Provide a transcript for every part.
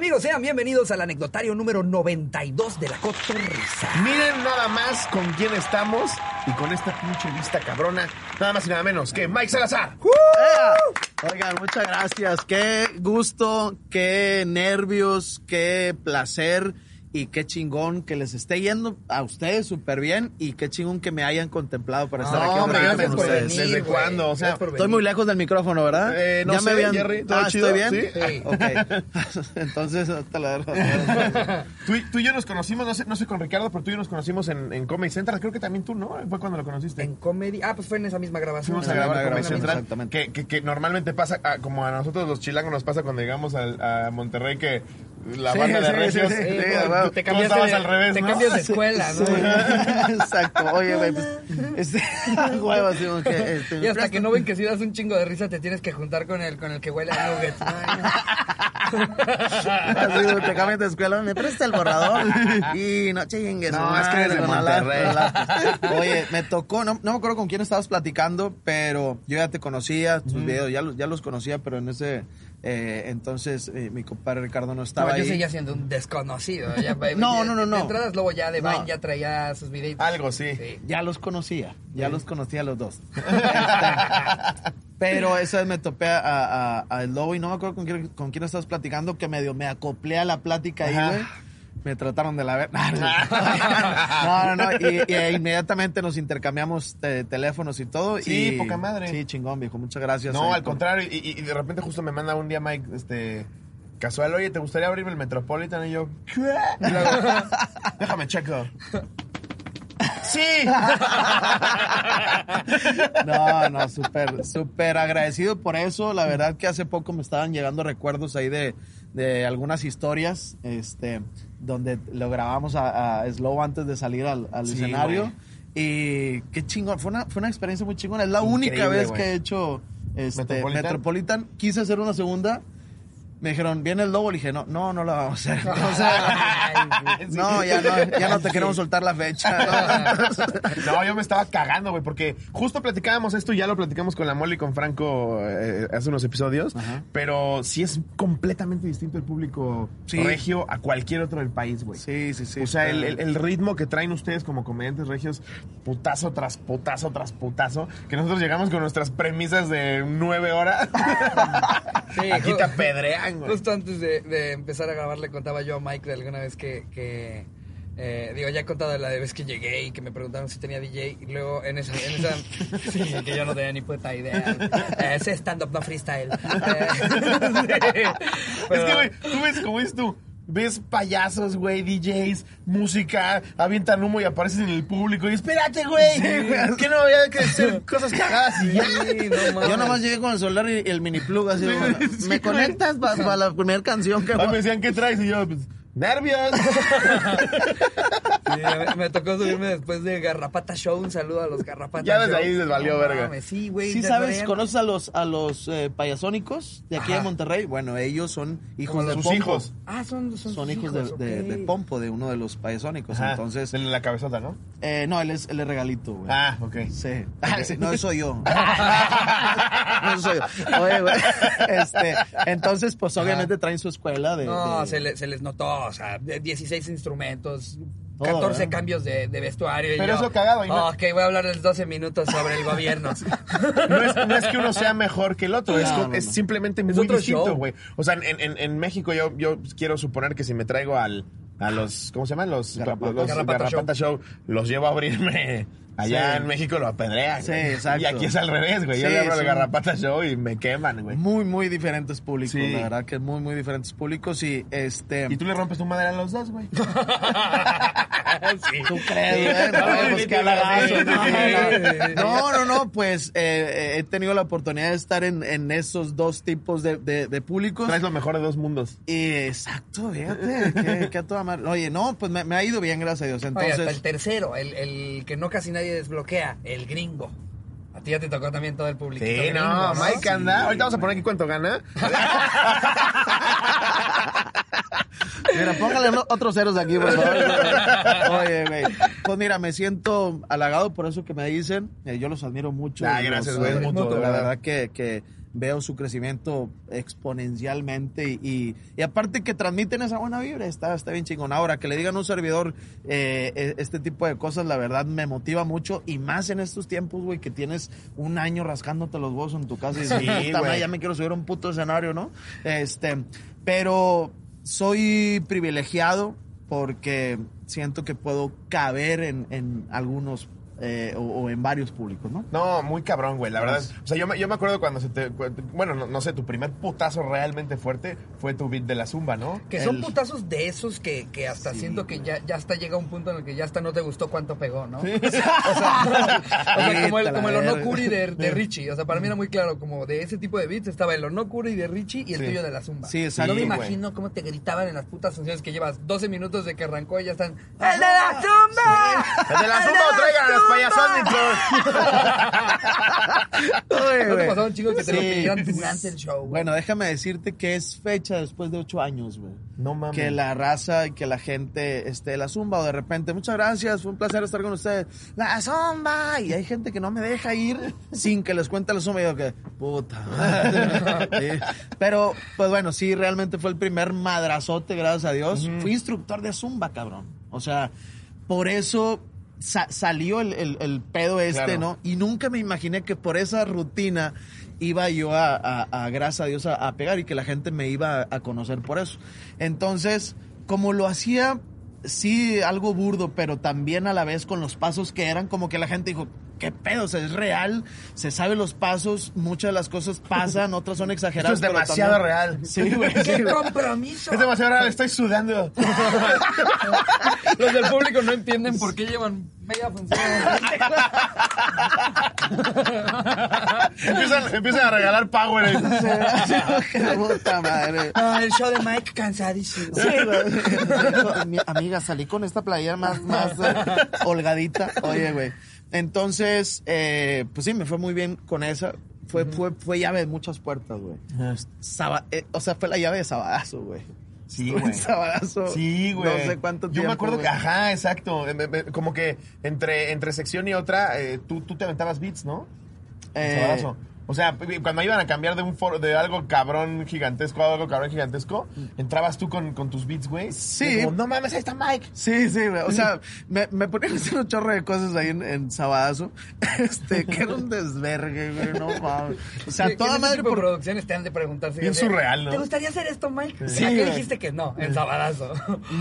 amigos? Sean bienvenidos al anecdotario número 92 de la Cotorrisa. Miren nada más con quién estamos y con esta pinche vista cabrona, nada más y nada menos que Mike Salazar. Oigan, muchas gracias. Qué gusto, qué nervios, qué placer y qué chingón que les esté yendo a ustedes súper bien y qué chingón que me hayan contemplado para estar aquí. hombre, gracias con por ustedes. venir. ¿Desde cuándo? O sea, Estoy muy lejos del micrófono, ¿verdad? Eh, no sé, Jerry, ¿todo Ah, chido? ¿Estoy bien? Sí. Ok. Entonces, te la dejo. Tú, y- tú y yo nos conocimos, no sé, no sé con Ricardo, pero tú y yo nos conocimos en, en Comedy Central. Creo que también tú, ¿no? Fue cuando lo conociste. En comedy. Ah, pues fue en esa misma grabación. Fuimos a grabar Comedy Central. exactamente. Que, que, que normalmente pasa, ah, como a nosotros los chilangos nos pasa cuando llegamos al- a Monterrey, que la Sí, banda de regios. sí, sí, sí, como bueno, te tú cambiaste estabas de, al revés, te ¿no? cambias de escuela, ¿no? Exacto. Oye, güey, pues, este, huevo, así como que, este, Y hasta que no ven que si das un chingo de risa, te tienes que juntar con el, con el que huele a nuggets. Así, güey, te cambias de escuela, me presta el borrador. Y no chingues. No, es que eres de Monterrey. Oye, me tocó, no, no me acuerdo con quién estabas platicando, pero yo ya te conocía, tus videos, ya los, ya los conocía, pero en ese eh, entonces eh, mi compadre Ricardo no estaba No, yo ahí. seguía siendo un desconocido. Ya, No, ya- no, no, no. Entradas, luego ya de No. Vine ya traía sus videitos. Algo, sí. Ya los conocía, ya los conocía a los dos. Este, pero esa vez me topé a, a, a el lobo y no me acuerdo con quién, con quién estabas platicando, que medio me acoplé a la plática ahí, güey. Me trataron de la ver. No, no, no. Y, y, eh, inmediatamente nos intercambiamos eh, teléfonos y todo. Sí, y, poca madre. Sí, chingón, viejo. Muchas gracias. No, ahí al por- contrario, y, de repente justo me manda un día Mike, este, casual, oye, ¿te gustaría abrirme el Metropolitan? Y yo, ¿qué? Luego, déjame checo. Sí. No, no, súper, súper agradecido por eso. La verdad que hace poco me estaban llegando recuerdos ahí de, de algunas historias, este, donde lo grabamos a, a Slow antes de salir al, al Sí, escenario. Y qué chingón, fue una, fue una experiencia muy chingona. Es la única vez que he hecho este, Metropolitan. Metropolitan. Quise hacer una segunda. Me dijeron, viene el lobo. Le dije, no, no, no la vamos a hacer. O sea, no, ya no, ya no te queremos soltar la fecha. No, yo me estaba cagando, güey, porque justo platicábamos esto, ya lo platicamos con la Molly y con Franco eh, hace unos episodios, Ajá. pero sí es completamente distinto el público Sí. regio a cualquier otro del país, güey. Sí, sí, sí. o sea, el, está- el- el ritmo que traen ustedes como comediantes regios, putazo tras putazo tras putazo, que nosotros llegamos con nuestras premisas de nueve horas. Sí, Aquí te apedrean, güey. Justo antes de, de empezar a grabar le contaba yo a Mike de alguna vez que, que, eh, digo, ya he contado la de vez que llegué y que me preguntaron si tenía DJ y luego en esa, en esa sí, que yo no tenía ni puta idea. Eh, Ese stand-up, no freestyle. Eh, sí. Es que, güey, tú ves como es tú. Ves payasos, güey, DJs, música, avientan humo y aparecen en el público. Y espérate, güey. Es que no había que hacer cosas cagadas y ya. Sí, no. Yo nomás llegué con el celular y el mini plug así. bueno, Sí, ¿Me conectas para la primera canción que me decían, ¿qué traes? Y yo, pues, nervios. Sí, me, me tocó subirme después de Garrapata Show. Un saludo a los Garrapata Ya desde Show. ahí les valió No verga. mames, Sí, güey. ¿Sí sabes? ¿Conoces a los, a los eh, payasónicos de aquí Ajá. de Monterrey? Bueno, ellos son hijos de sus Pompo. hijos. Ah, son, son, Son sus hijos de, de- ok. de Pompo, de uno de los payasónicos. Ajá, Entonces, de la cabezota, ¿no? eh, no, él es, él es regalito, güey. Ah, ok. Sí. No, soy yo. no soy yo. Oye, güey. Este, entonces, pues obviamente traen su escuela de. No, de- se, le- se les notó, o sea, de 16 instrumentos, Todo, 14 ¿eh? cambios de, de vestuario. y Pero yo, es lo cagado, y no- Ok, voy a hablarles 12 minutos sobre el gobierno. No es, no es que uno sea mejor que el otro, es, No, co- no, es no. simplemente Es muy otro distinto, güey. O sea, en, en- en México yo, yo quiero suponer que si me traigo al, a los, ¿cómo se llaman? Los los Garrapata Garrapata Show. los llevo a abrirme. Allá Sí. en México lo apedrean. Sí, güey. exacto. Y aquí es al revés, güey. Yo Sí, le abro el son- Garrapata Show y me queman, güey. Muy, muy diferentes públicos, Sí. la verdad que muy, muy diferentes públicos y este... Y tú le rompes tu madera a los dos, güey. sí. ¿Tú crees, güey? No, pues halagazo, no, no, no, pues eh, eh, he tenido la oportunidad de estar en, en esos dos tipos de, de, de públicos. Traes lo mejor de dos mundos. Y exacto, fíjate, que, que a toda madre. Oye, no, pues me, me ha ido bien, gracias a Dios. Oye, hasta el Entonces, tercero, el, el que no casi nadie desbloquea, el gringo. A ti ya te tocó también todo el público. Sí, no, Mike anda. Ahorita vamos a poner aquí cuánto gana. mira, póngale otros ceros aquí, por favor. Oye, güey. Pues mira, me siento halagado por eso que me dicen. Eh, yo los admiro mucho. Ah, gracias, güey, La de verdad. verdad que, que veo su crecimiento exponencialmente y, y, y aparte que transmiten esa buena vibra, está, está bien chingón. Ahora, que le digan a un servidor eh, eh, este tipo de cosas, la verdad me motiva mucho y más en estos tiempos, güey, que tienes un año rascándote los huevos en tu casa y dices, Sí, "Puta madre, güey. ya me quiero subir a un puto escenario, ¿no? Este, pero soy privilegiado porque siento que puedo caber en, en algunos eh, o, o en varios públicos, ¿no? No, muy cabrón, güey, la verdad. O sea, yo me, yo me acuerdo cuando se te... Bueno, no, no sé, tu primer putazo realmente fuerte fue tu beat de la zumba, ¿no? Que son El- putazos de esos que, que hasta siento que ya, ya hasta llega un punto en el que ya hasta no te gustó cuánto pegó, ¿no? O sea, o sea, como el, como el. Onokuri de, de Richie. O sea, para mí era muy claro, como de ese tipo de beats estaba el Onokuri de Richie y el Sí. tuyo de la Zumba. Sí, exacto. No me imagino cómo te gritaban en las putas funciones que llevas 12 minutos de que arrancó y ya están. ¡El de la Zumba! ¡El de la zumba o traigan a los payasónicos! Oye, ¿No te güey. pasaba un chingo que te lo Sí. pidieran durante el show? güey? Bueno, déjame decirte que es fecha después de ocho años, güey. No mames. Que la raza y que la gente esté la zumba o de repente, muchas gracias, fue un placer estar con ustedes. La zumba. Y hay gente que no me deja ir sin que les cuente la zumba. Y yo que, puta madre. Sí. Pero, pues bueno, sí, realmente fue el primer madrazote, gracias a Dios. Fui instructor de zumba, cabrón. O sea, por eso sa- salió el, el- el pedo este, Claro. ¿no? Y nunca me imaginé que por esa rutina iba yo a, a- a, gracias a Dios, a, a pegar y que la gente me iba a, a conocer por eso. Entonces, como lo hacía, sí, algo burdo, pero también a la vez con los pasos que eran, como que la gente dijo, ¿qué pedo? O sea, es real, se sabe los pasos, muchas de las cosas pasan, otras son Esto exageradas. es pero demasiado también- real. Sí, güey. sí, ¡Qué güey. compromiso! Es demasiado real, estoy sudando. Los del público no entienden por qué llevan media función. empiezan, empiezan a regalar power. Qué puta madre. Ah, el show de Mike cansadísimo. Sí, güey. Mi amiga, salí con esta playera más, más eh, holgadita. Oye, güey. Entonces, eh, pues sí, me fue muy bien con esa. Fue, fue, fue llave de muchas puertas, güey. Saba- eh, o sea, fue la llave de Sabadazo, güey. Sí, güey. Sabadazo. Sí, güey. No sé cuánto Yo tiempo. me acuerdo que, ajá, exacto. Eh, Como que entre, entre sección y otra, eh, tú, tú te aventabas beats, ¿no? Eh, Sabadazo. O sea, cuando iban a cambiar de un foro, de algo cabrón gigantesco a algo cabrón gigantesco, entrabas tú con, con tus beats, güey. Sí. Como, no mames, ahí está Mike. Sí, sí, güey. O sea, me, me ponían a hacer un chorro de cosas ahí en, en Sabadazo. Este, que era un desvergue, güey. No mames. O sea, Sí, toda ese madre tipo de por. producciones te han de preguntarse. Bien de, surreal, ¿no? ¿Te gustaría hacer esto, Mike? Sí, ¿A qué dijiste que no? En Sabadazo.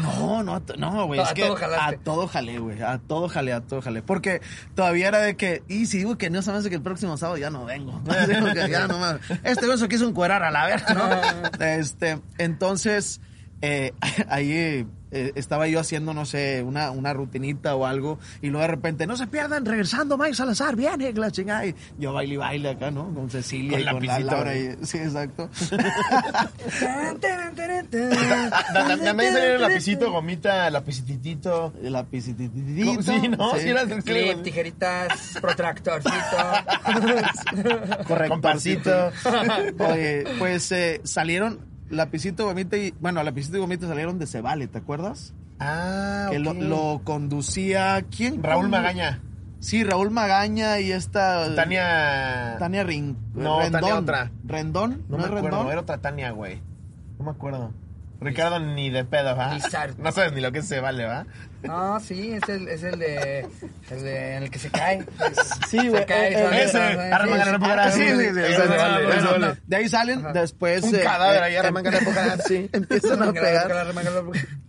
No, no, no, güey. A que todo jalaste. a todo jalé, güey. A todo jalé, a todo jalé. Porque todavía era de que, y si digo que no hace que el próximo sábado ya no vengo. Digo que ya no mames. Este beso quiso encuerar a la verga, ¿no? Este, entonces, eh, ahí eh, estaba yo haciendo, no sé, una, una rutinita o algo, y luego de repente, no se pierdan, regresando Mike Salazar, viene, la chingada. Y yo baile y baile acá, ¿no? Con Cecilia Con y con la Laura. Y, sí, exacto. También salieron el lapicito, gomita, lapicitito. El lapicititito. Sí, ¿no? Sí, era- sí, Clip, tijeritas, protractorcito. Correcto. Comparcito. Oye, pues eh, salieron Lapicito Gomita y. Bueno, Lapicito y Gomita salieron de Cebale, ¿te acuerdas? Ah, Que lo, conducía. ¿Quién? Raúl condu- Magaña. Sí, Raúl Magaña y esta. Tania. Tania Rin- No, Rendón. Tania otra. ¿Rendón? No, ¿No, me es acuerdo, Rendón? era otra Tania, güey. No me acuerdo. Ricardo ni de pedo, ¿va? No sabes ni lo que se vale, ¿va? Ah, sí, es el, es el de, el de en el que se cae. Sí, Se güey, cae, eh, sale, ese, sí. la poca- Ah, sí, sí, sí. De ahí salen, después. Un eh, cadáver eh, ahí arremangar la poca- Sí, empiezan a pegar.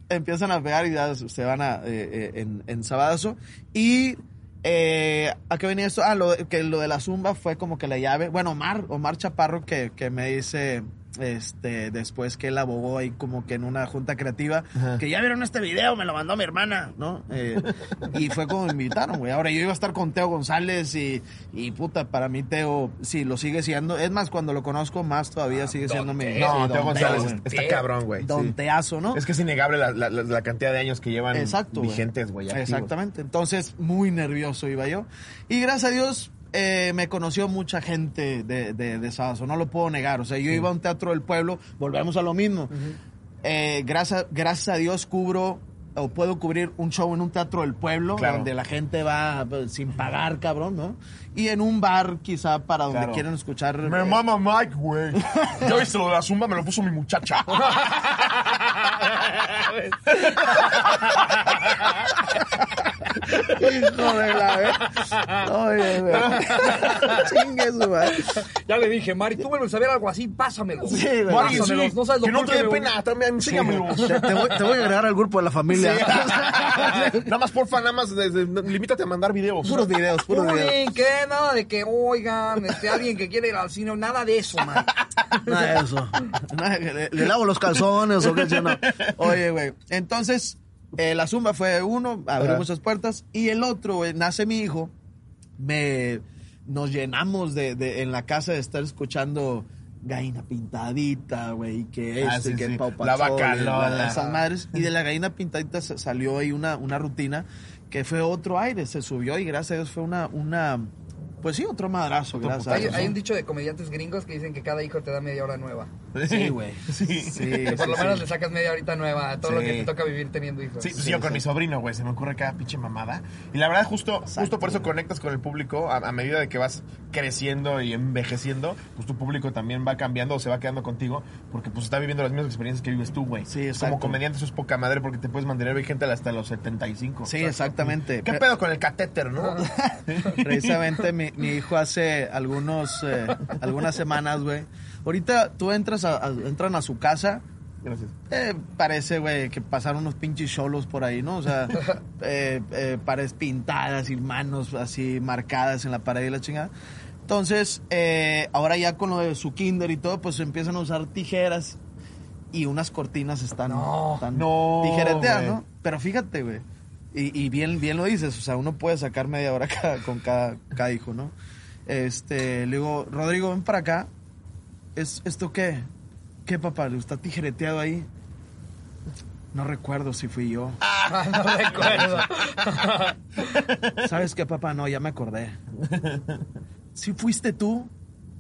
empiezan a pegar y ya se van a, eh, eh, en, en Sabadazo. Y eh, ¿a qué venía esto? Ah, lo, de- que lo de la zumba fue como que la llave. Bueno, Omar, Omar Chaparro que, que me dice este después que él abogó ahí como que en una junta creativa Ajá. que ya vieron este video me lo mandó mi hermana no Eh, y fue como me invitaron güey ahora yo iba a estar con Teo González y, y puta para mí Teo sí lo sigue siendo es más cuando lo conozco más todavía sigue siendo mi Teo. No, sí, Teo don González está cabrón, güey. Don sí. Teazo, ¿no? Es que es innegable la, la- la- la cantidad de años que llevan Exacto, vigentes, güey. Exactamente. Entonces, muy nervioso iba yo. Y gracias a Dios, eh, me conoció mucha gente de, de, de no lo puedo negar. O sea, yo iba a un teatro del pueblo, volvemos a lo mismo. Eh, gracias, gracias a Dios cubro o puedo cubrir un show en un teatro del pueblo, Claro. donde la gente va pues, sin pagar, cabrón, ¿no? Y en un bar, quizá, para donde Claro. quieran escuchar. Me eh, mama Mike, güey. Yo hice lo de la zumba, me lo puso mi muchacha. Hijo de la vez. Oye, güey. Chingue su madre. Ya le dije, Mari, tú vuelves a ver algo así, pásamelo. Sí, güey. Mari, Pásamelos, sí, no sabes lo que no te dé pena, también, enséñamelo. Te, te voy, te voy a agregar al grupo de la familia. nada más, porfa, nada más, desde- limítate a mandar videos. puros videos, puros videos. Uy, ¿qué? Nada de que, oigan, este, alguien que quiere ir al cine, nada de eso, man. Nada de eso. Nada de que le, le lavo los calzones o qué sé yo, no. Oye, güey. Entonces, eh, la zumba fue uno, abrió muchas puertas. Y el otro, güey, nace mi hijo. Me, nos llenamos de, de- en la casa de estar escuchando gallina pintadita, güey, que Ah, esto y sí, que sí. Pau La Lola. esas madres. Y de la gallina pintadita sa- salió ahí una, una rutina que fue otro aire, se subió y gracias a Dios fue una, una pues sí, otro madrazo, Otro gracias Hay, un dicho de comediantes gringos que dicen que cada hijo te da media hora nueva. Sí, güey. Sí. Sí, Que por sí, lo menos sí. le sacas media horita nueva a todo lo que te toca vivir teniendo hijos. Sí, pues yo con mi sobrino, güey, se me ocurre cada pinche mamada. Y la verdad, justo, justo por eso conectas con el público. A, a medida de que vas creciendo y envejeciendo, pues tu público también va cambiando o se va quedando contigo. Porque pues está viviendo las mismas experiencias que vives tú, güey. Sí, exacto. Como comediante eso es poca madre porque te puedes mantener vigente hasta los 75. Sí, exactamente. ¿Qué Pe- pedo con el catéter, no? Precisamente mi, mi hijo hace algunos, eh, algunas semanas, güey. Ahorita tú entras a, a- entran a su casa, Gracias. eh, parece, güey, que pasaron unos pinches cholos por ahí, ¿no? O sea, eh, eh, paredes pintadas y manos así marcadas en la pared y la chingada. Entonces, ahora ya con lo de su kinder y todo, pues empiezan a usar tijeras y unas cortinas están, No, están no, tijereteadas, güey. ¿no? Pero fíjate, güey. Y, y bien, bien lo dices, o sea, uno puede sacar media hora cada- con cada, cada hijo, ¿no? Este, le digo, Rodrigo, ven para acá. ¿Es, ¿Esto qué? ¿Qué, papá? ¿Le está tijereteado ahí? No recuerdo si fui yo. no recuerdo. ¿Sabes qué, papá? No, ya me acordé. Si fuiste tú,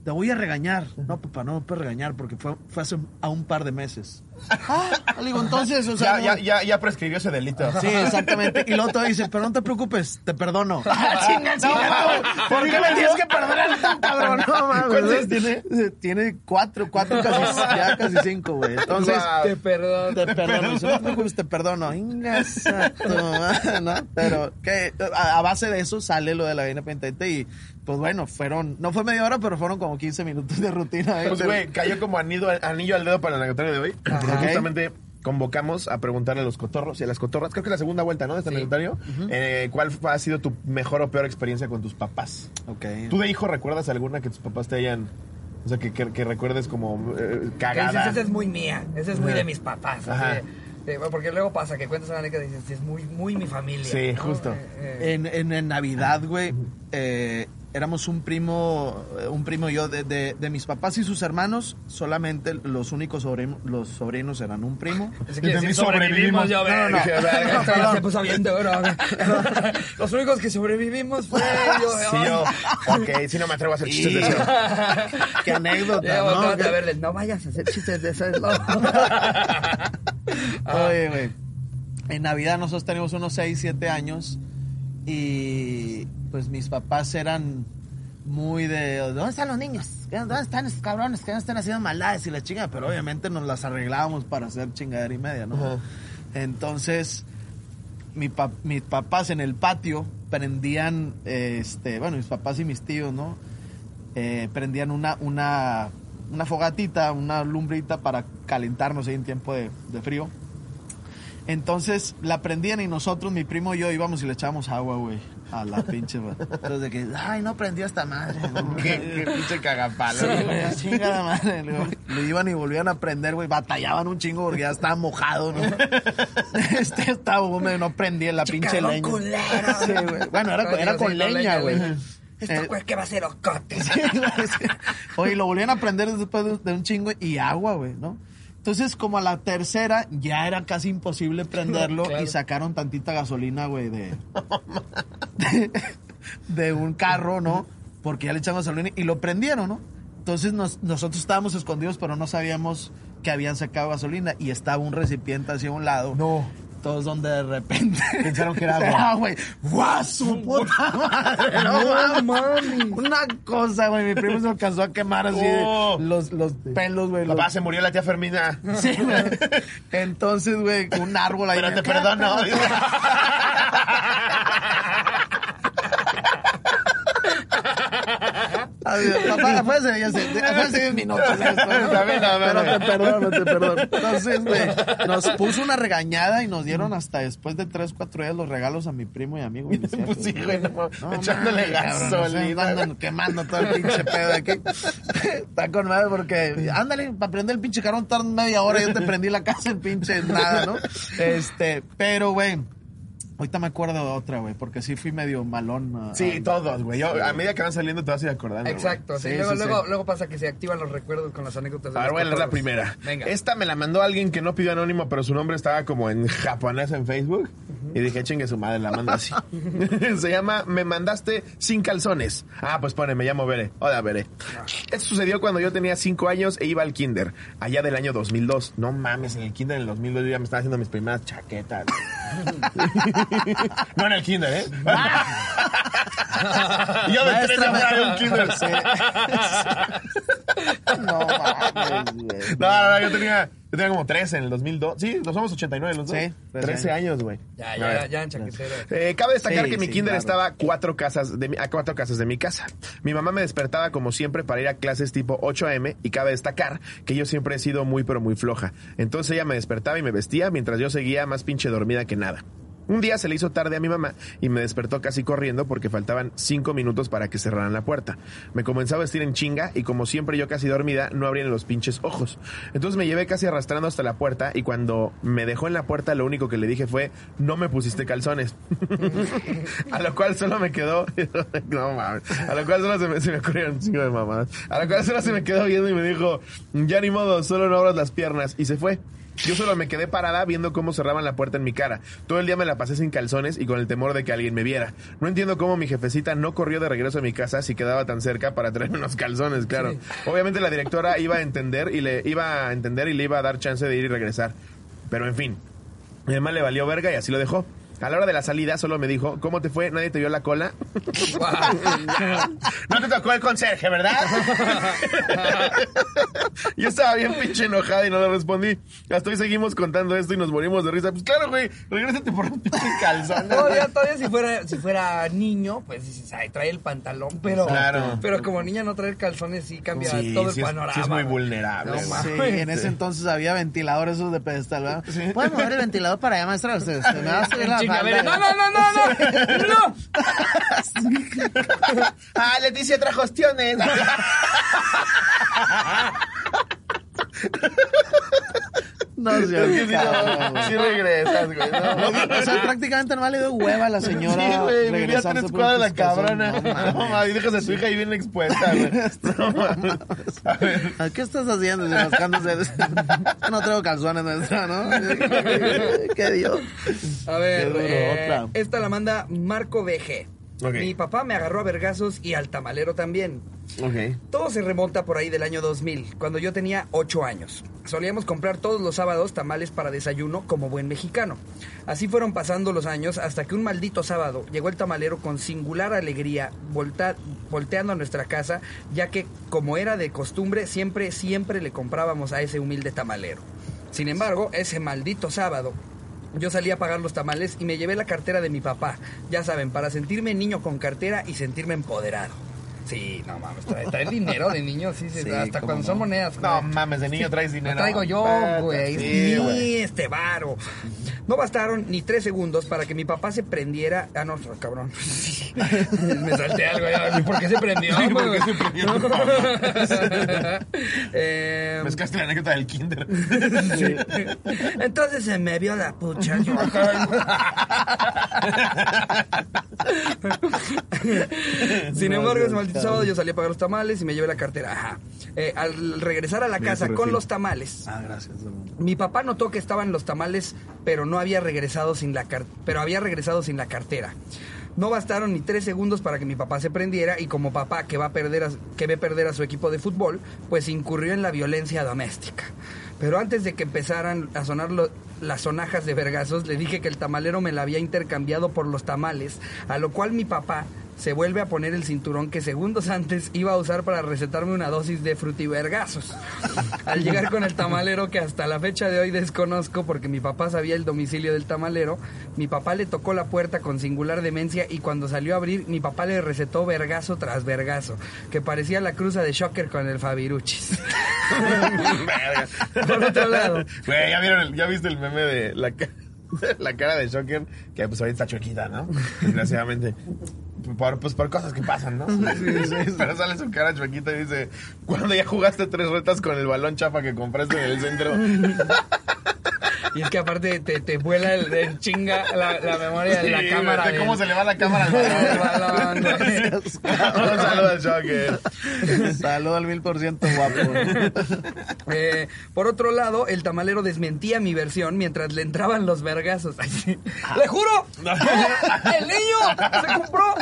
te voy a regañar. No, papá, no me puedes regañar porque fue, fue hace a un par de meses. Ah, le digo, entonces, o sea, Ya, no- ya, ya, ya prescribió ese delito. Sí, exactamente. Y luego te dice, pero no te preocupes, te perdono. Ah, chinga, chinga. ¿Por qué me tienes que perdonar tan cabrón? No mames. ¿Cuántos años tiene? Tiene cuatro, cuatro casi, ya casi cinco, güey. Entonces. Te perdono. te perdono. Dice, no te preocupes, te perdono. Madre, ¿no? Pero que a, a base de eso sale lo de la vaina pentente y pues bueno, fueron, no fue media hora, pero fueron como 15 minutos de rutina. ¿eh? Pues, güey, cayó como anillo, anillo al dedo para el anecdotario de hoy. Porque justamente convocamos a preguntarle a los cotorros y a las cotorras, creo que es la segunda vuelta, ¿no? De este Sí. anecdotario. Eh, ¿Cuál ha sido tu mejor o peor experiencia con tus papás? Ok. ¿Tú de hijo recuerdas alguna que tus papás te hayan... O sea, que, que- que recuerdes como eh, cagada? esa es muy mía, esa es muy de mis papás. así Ajá. de- de- porque luego pasa que cuentas una anécdota y dices, es muy, muy mi familia. Sí, ¿no? justo. Eh, eh, En, en, en Navidad, güey, eh, éramos un primo, eh, un primo y yo de, de, de mis papás y sus hermanos, solamente los únicos sobrinos, los sobrinos eran un primo. Ese quiere Entendí, decir sobrevivimos, sobrevivimos. ya ves. No, no, no. Se puso bien duro. Los únicos que sobrevivimos fue yo. Sí, yo. Ok, sí, no me atrevo a hacer chistes de Y- eso. Qué anécdota, Ya, ¿no? volteate a verle, no vayas a hacer chistes de eso. es lo- Oye, güey. En Navidad nosotros teníamos unos 6, 7 años y pues mis papás eran muy de ¿dónde están los niños? ¿Dónde están esos cabrones que no están haciendo maldades y la chinga? Pero obviamente nos las arreglábamos para hacer chingadera y media, ¿no? Entonces, mi pa- mis papás en el patio prendían, este, bueno, mis papás y mis tíos, ¿no? Eh, prendían una, una, una fogatita, una lumbrita para calentarnos ahí en tiempo de, de frío. Entonces la prendían y nosotros, mi primo y yo, íbamos y le echábamos agua, güey, a la pinche, güey. Entonces de que, ay, no prendió esta madre. Qué, qué pinche cagapalo. Sí, güey, chingada madre. Luego, Lo iban y volvían a prender, güey. Batallaban un chingo porque ya estaba mojado, ¿no? Este estaba húmedo, no prendía la pinche leña. culero. Sí, güey. Bueno, era, era con leña, güey. güey. Eh, Esto pues que va a ser ocote. Sí, güey, sí. Oye, lo volvían a prender después de, de un chingo y agua, güey, ¿no? Entonces, como a la tercera, ya era casi imposible prenderlo Claro. y sacaron tantita gasolina, güey, de, de, de un carro, ¿no? Porque ya le echaron gasolina y lo prendieron, ¿no? Entonces nos- nosotros estábamos escondidos, pero no sabíamos que habían sacado gasolina y estaba un recipiente hacia un lado. No. Todos donde de repente. Pensaron que era agua. Era, güey. ¡Guau, su puta madre! No, mami. Una cosa, güey. Mi primo se alcanzó a quemar así Oh. los, los pelos, güey. los- Papá, se murió la tía Fermina. Sí, güey. Entonces, güey, un árbol ahí. Pero te perdono. Ay, Papá, fue hace 10 minutos esto, ¿no? Pero te perdono, te perdono. Entonces, güey, nos puso una regañada y nos dieron hasta después de 3, 4 días los regalos a mi primo y amigo. Pues sí, güey, no, No, echándole gasolina. andan quemando todo el pinche pedo de aquí. Está con madre porque, ándale, para prender el pinche carón tardan media hora y yo te prendí la casa en pinche nada, ¿no? Este, pero, güey, ahorita me acuerdo de otra, güey, porque sí fui medio malón. ah, Sí, ah, todos, güey. A medida que van saliendo te vas a ir acordando. Exacto, sí, Sí, luego, sí, luego, sí. luego pasa que se activan los recuerdos con las anécdotas. de A ver, voy a leer la primera. Venga. Esta me la mandó alguien que no pidió anónimo, pero su nombre estaba como en japonés en Facebook. Y dije, chingue su madre, la mando así. Se llama Me mandaste sin calzones. Ah, pues pone, me llamo Bere. Hola, Bere. Esto sucedió cuando yo tenía 5 años e iba al kinder, allá del año 2002. No mames, en el kinder en el 2002 yo ya me estaba haciendo mis primeras chaquetas. no en el kinder, ¿eh? yo me entré a un kinder. Sí. No mames, güey. No, no, no, yo tenía, yo tenía como 13 en el 2002. Sí, nos somos 89 los dos. Sí, 13 años, güey. Ya, ya, ya, en chaquetero. Eh, cabe destacar Sí, que mi sí, kinder claro. estaba a cuatro casas de mi, a cuatro casas de mi casa. Mi mamá me despertaba como siempre para ir a clases tipo 8 a.m. y cabe destacar que yo siempre he sido muy pero muy floja. Entonces ella me despertaba y me vestía mientras yo seguía más pinche dormida que nada. Un día se le hizo tarde a mi mamá y me despertó casi corriendo porque faltaban cinco minutos para que cerraran la puerta. Me comenzó a vestir en chinga y como siempre yo casi dormida no abría ni los pinches ojos. Entonces me llevé casi arrastrando hasta la puerta y cuando me dejó en la puerta lo único que le dije fue no me pusiste calzones. a lo cual solo me quedó no mames. A lo cual solo se me, se me ocurrieron chingo de mamadas. A lo cual solo se me quedó viendo y me dijo ya ni modo, solo no abras las piernas y se fue. Yo solo me quedé parada viendo cómo cerraban la puerta en mi cara. Todo el día me la pasé sin calzones y con el temor de que alguien me viera. No entiendo cómo mi jefecita no corrió de regreso a mi casa si quedaba tan cerca para traerme unos calzones, claro. Obviamente la directora iba a entender y le iba a entender y le iba a dar chance de ir y regresar. Pero en fin, mi mamá le valió verga y así lo dejó. A la hora de la salida solo me dijo, ¿cómo te fue? ¿Nadie te vio la cola? no te tocó el conserje, ¿verdad? Yo estaba bien pinche enojada y no le respondí. Hasta hoy seguimos contando esto y nos morimos de risa. Pues claro, güey, regrésate por los pinches calzones. Todavía, todavía si fuera, si fuera niño, pues dices, ay, trae el pantalón, pero, Claro. pero como niña no traer calzones sí cambia Sí, todo el es- panorama. sí es muy vulnerable, No. Sí, en ese entonces había ventiladores esos de pedestal, ¿verdad? ¿Puedes mover el ventilador para allá, maestra? Me va a subir la No, no, no, no, no, no. ah, Leticia trajo ostiones. No, sí, sí, no, sí regresas, güey. no. O sea, prácticamente no le dio hueva a la señora. Sí, güey, vivía tres cuadras la cabrona. No, mames. No, mames, y dejas a tu hija ahí bien expuesta, güey. No, mames. A ver. ¿A ¿Qué estás haciendo? Si rascándose. No traigo calzones, maestra, ¿no? ¿Qué dio? A ver, eh, otra. esta la manda Marco BG. Mi papá me agarró a vergazos y al tamalero también. Todo se remonta por ahí del año 2000, cuando yo tenía 8 años. Solíamos comprar todos los sábados tamales para desayuno como buen mexicano. Así fueron pasando los años hasta que un maldito sábado llegó el tamalero con singular alegría volta- volteando a nuestra casa, ya que como era de costumbre siempre, siempre le comprábamos a ese humilde tamalero. Sin embargo, ese maldito sábado yo salí a pagar los tamales y me llevé la cartera de mi papá. Ya saben, para sentirme niño con cartera y sentirme empoderado. Sí, no mames, trae, trae dinero de niño, sí, sí, Sí, hasta cuando no. son monedas. No mames, de niño traes Lo dinero. traigo yo, güey. Sí, Sí, güey. este varo. No bastaron ni tres segundos para que mi papá se prendiera. Ah, no, cabrón. Me salté algo. ya. ¿Por qué se prendió? Sí, ¿por qué se prendió? Eh, Mezclaste la anécdota del kinder. Entonces se me vio la pucha. yo Sin embargo, ese maldito sábado yo salí a pagar los tamales y me llevé la cartera. Ajá. Eh, al regresar a la casa con los tamales, Ah, gracias. mi papá notó que estaban los tamales, pero no había regresado sin la car- pero había regresado sin la cartera. No bastaron ni tres segundos para que mi papá se prendiera y como papá que va a perder a- que ve perder a su equipo de fútbol, pues incurrió en la violencia doméstica. Pero antes de que empezaran a sonar los las sonajas de vergazos, le dije que el tamalero me la había intercambiado por los tamales, a lo cual mi papá se vuelve a poner el cinturón que segundos antes iba a usar para recetarme una dosis de frutivergazos. Al llegar con el tamalero que hasta la fecha de hoy desconozco porque mi papá sabía el domicilio del tamalero, mi papá le tocó la puerta con singular demencia y cuando salió a abrir mi papá le recetó vergazo tras vergazo, que parecía la cruza de Shocker con el Fabiruchis. Por otro lado, Güey, ¿ya, vieron el- ¿ya viste el meme de la, la cara de Shocker? Que pues ahorita está chuequita, ¿no? Desgraciadamente. Por, pues por cosas que pasan, ¿no? Pero sale su cara chuequita y dice, cuando ya jugaste tres retas con el balón chafa que compraste en el centro. y es que aparte te, te vuela el, el chinga la, la memoria de la Sí, cámara. del- ¿Cómo se le va la cámara al balón? Un saludo al Shocker. Saludo al mil por ciento guapo. Eh, por otro lado, el tamalero desmentía mi versión mientras le entraban los vergazos. Ay, sí. ¡Le juro! ¡El niño se compró!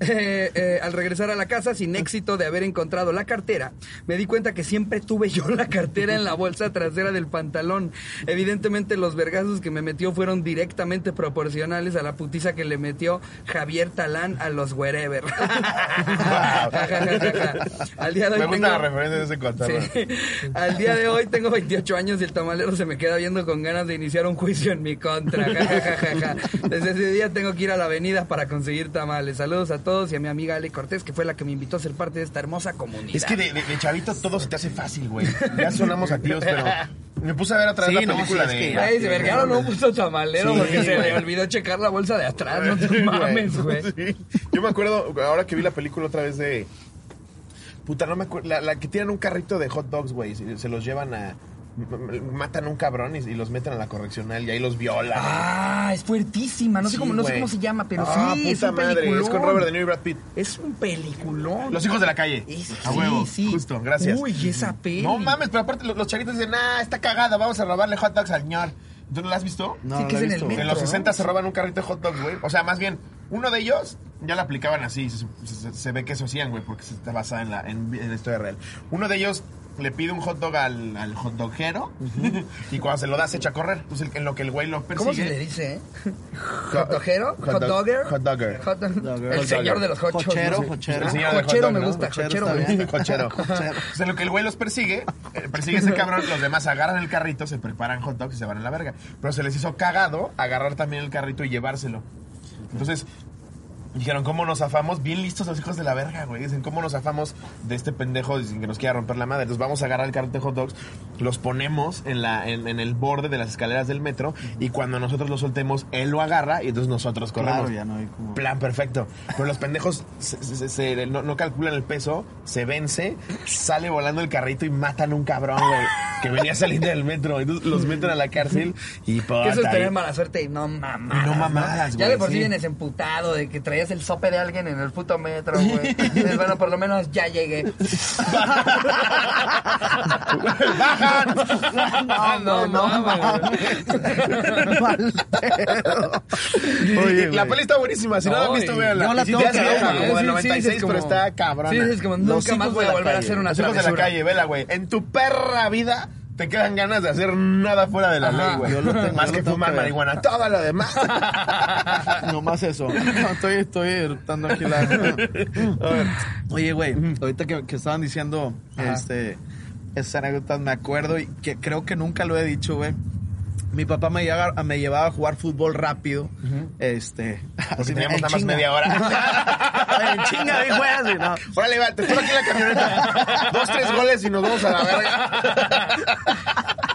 Eh, eh, al regresar a la casa sin éxito de haber encontrado la cartera, me di cuenta que siempre tuve yo la cartera en la bolsa trasera del pantalón. Evidentemente los vergazos que me metió fueron directamente proporcionales a la putiza que le metió Javier Talán a los wherever. Ja, ja, ja, ja, ja. Al día de hoy Me gusta tengo- la referencia de ese cotarro. Sí. Al día de hoy tengo 28 años y el tamalero se me queda viendo con ganas de iniciar un juicio en mi contra. Desde ese día tengo que ir a la avenida para conseguir tamales. Saludos a todos y a mi amiga Ale Cortés, que fue la que me invitó a ser parte de esta hermosa comunidad. Es que de, de- de chavito todo se te hace fácil, güey. Ya sonamos a tíos, pero me puse a ver otra vez Sí, la no, película sí, es de... que- Güey, se vergaron un puto tamalero Sí, porque se le olvidó checar la bolsa de atrás. No te mames, güey. Sí. Yo me acuerdo, ahora que vi la película otra vez de... Puta, no me acuerdo. La, la que tiran un carrito de hot dogs, güey. Se, se los llevan a... Matan a un cabrón y, y los meten a la correccional y ahí los violan. Ah, es fuertísima. No sé, cómo, no sé güey. cómo se llama, pero Ah, sí, es puta un madre. peliculón. Es con Robert De Niro y Brad Pitt. Es un peliculón. Los hijos de la calle. Es- a sí, huevo. sí. Justo, gracias. Uy, esa peli. No mames, pero aparte los, los chavitos dicen, ah, está cagada, vamos a robarle hot dogs al señor. ¿Tú no la has visto? No, Sí, no que la es en el metro. En los ¿no? 60 se roban un carrito de hot dogs, güey. O sea, más bien, uno de ellos ya la aplicaban así. Se, se- se ve que eso hacían, güey, porque se está basada en la, en, en la historia real. Uno de ellos le pide un hot dog al, al hot dogero y cuando se lo da se echa a correr. Entonces, en lo que el güey lo persigue... ¿Cómo se le dice, eh? ¿Hot dogero? Hot ¿Hot dog- dogger? hot dogger. Hot dog- Dogger. El Hot señor dogger. de los hot Jochero dog, me ¿no? gusta, está me gusta. Cochero. Cochero. Entonces, en lo que el güey los persigue, eh, persigue ese cabrón, los demás agarran el carrito, se preparan hot dogs y se van a la verga. Pero se les hizo cagado agarrar también el carrito y llevárselo. Entonces, dijeron, ¿cómo nos zafamos? Bien listos los hijos de la verga, güey. Dicen, ¿cómo nos zafamos de este pendejo sin que nos quiera romper la madre? Entonces vamos a agarrar el carrito de hot dogs, los ponemos en, la, en, en el borde de las escaleras del metro y cuando nosotros lo soltemos, él lo agarra y entonces nosotros corremos. Claro, ya no hay como... Plan perfecto. Pero los pendejos se- se- se- no, no calculan el peso, se vence, sale volando el carrito y matan a un cabrón, güey, que venía saliendo del metro. Entonces los meten a la cárcel y Que puta, eso es tener ahí- mala suerte y no mamadas. Y no mamadas, Ya güey, de por sí. vienes emputado de que traías el sope de alguien en el puto metro, güey. Dices, bueno, por lo menos ya llegué. ¡Bajan! No, no, no. Oye, la peli está buenísima. Si no, la han No, visto, véanla. yo la tengo como del Sí, sí, 96, es pero como- está cabrona. Sí, es como nunca más voy a volver a hacer una de la travesura. calle, vela, güey. En tu perra vida te quedan ganas de hacer nada fuera de la Ajá. ley, güey. Yo lo tengo- Más yo que lo tengo fumar que marihuana. Todo lo demás. No más eso. No, estoy, estoy eructando aquí la. Oye, güey, ahorita que, que estaban diciendo Ajá. este, esas anécdotas, me acuerdo y que creo que nunca lo he dicho, güey. Mi papá me llevaba, me llevaba a jugar fútbol rápido. Este. Porque así, teníamos en nada más media hora. en chinga, ahí juegas y no. Órale, va, te espero aquí en la camioneta. Dos, tres goles y nos vamos a la verga.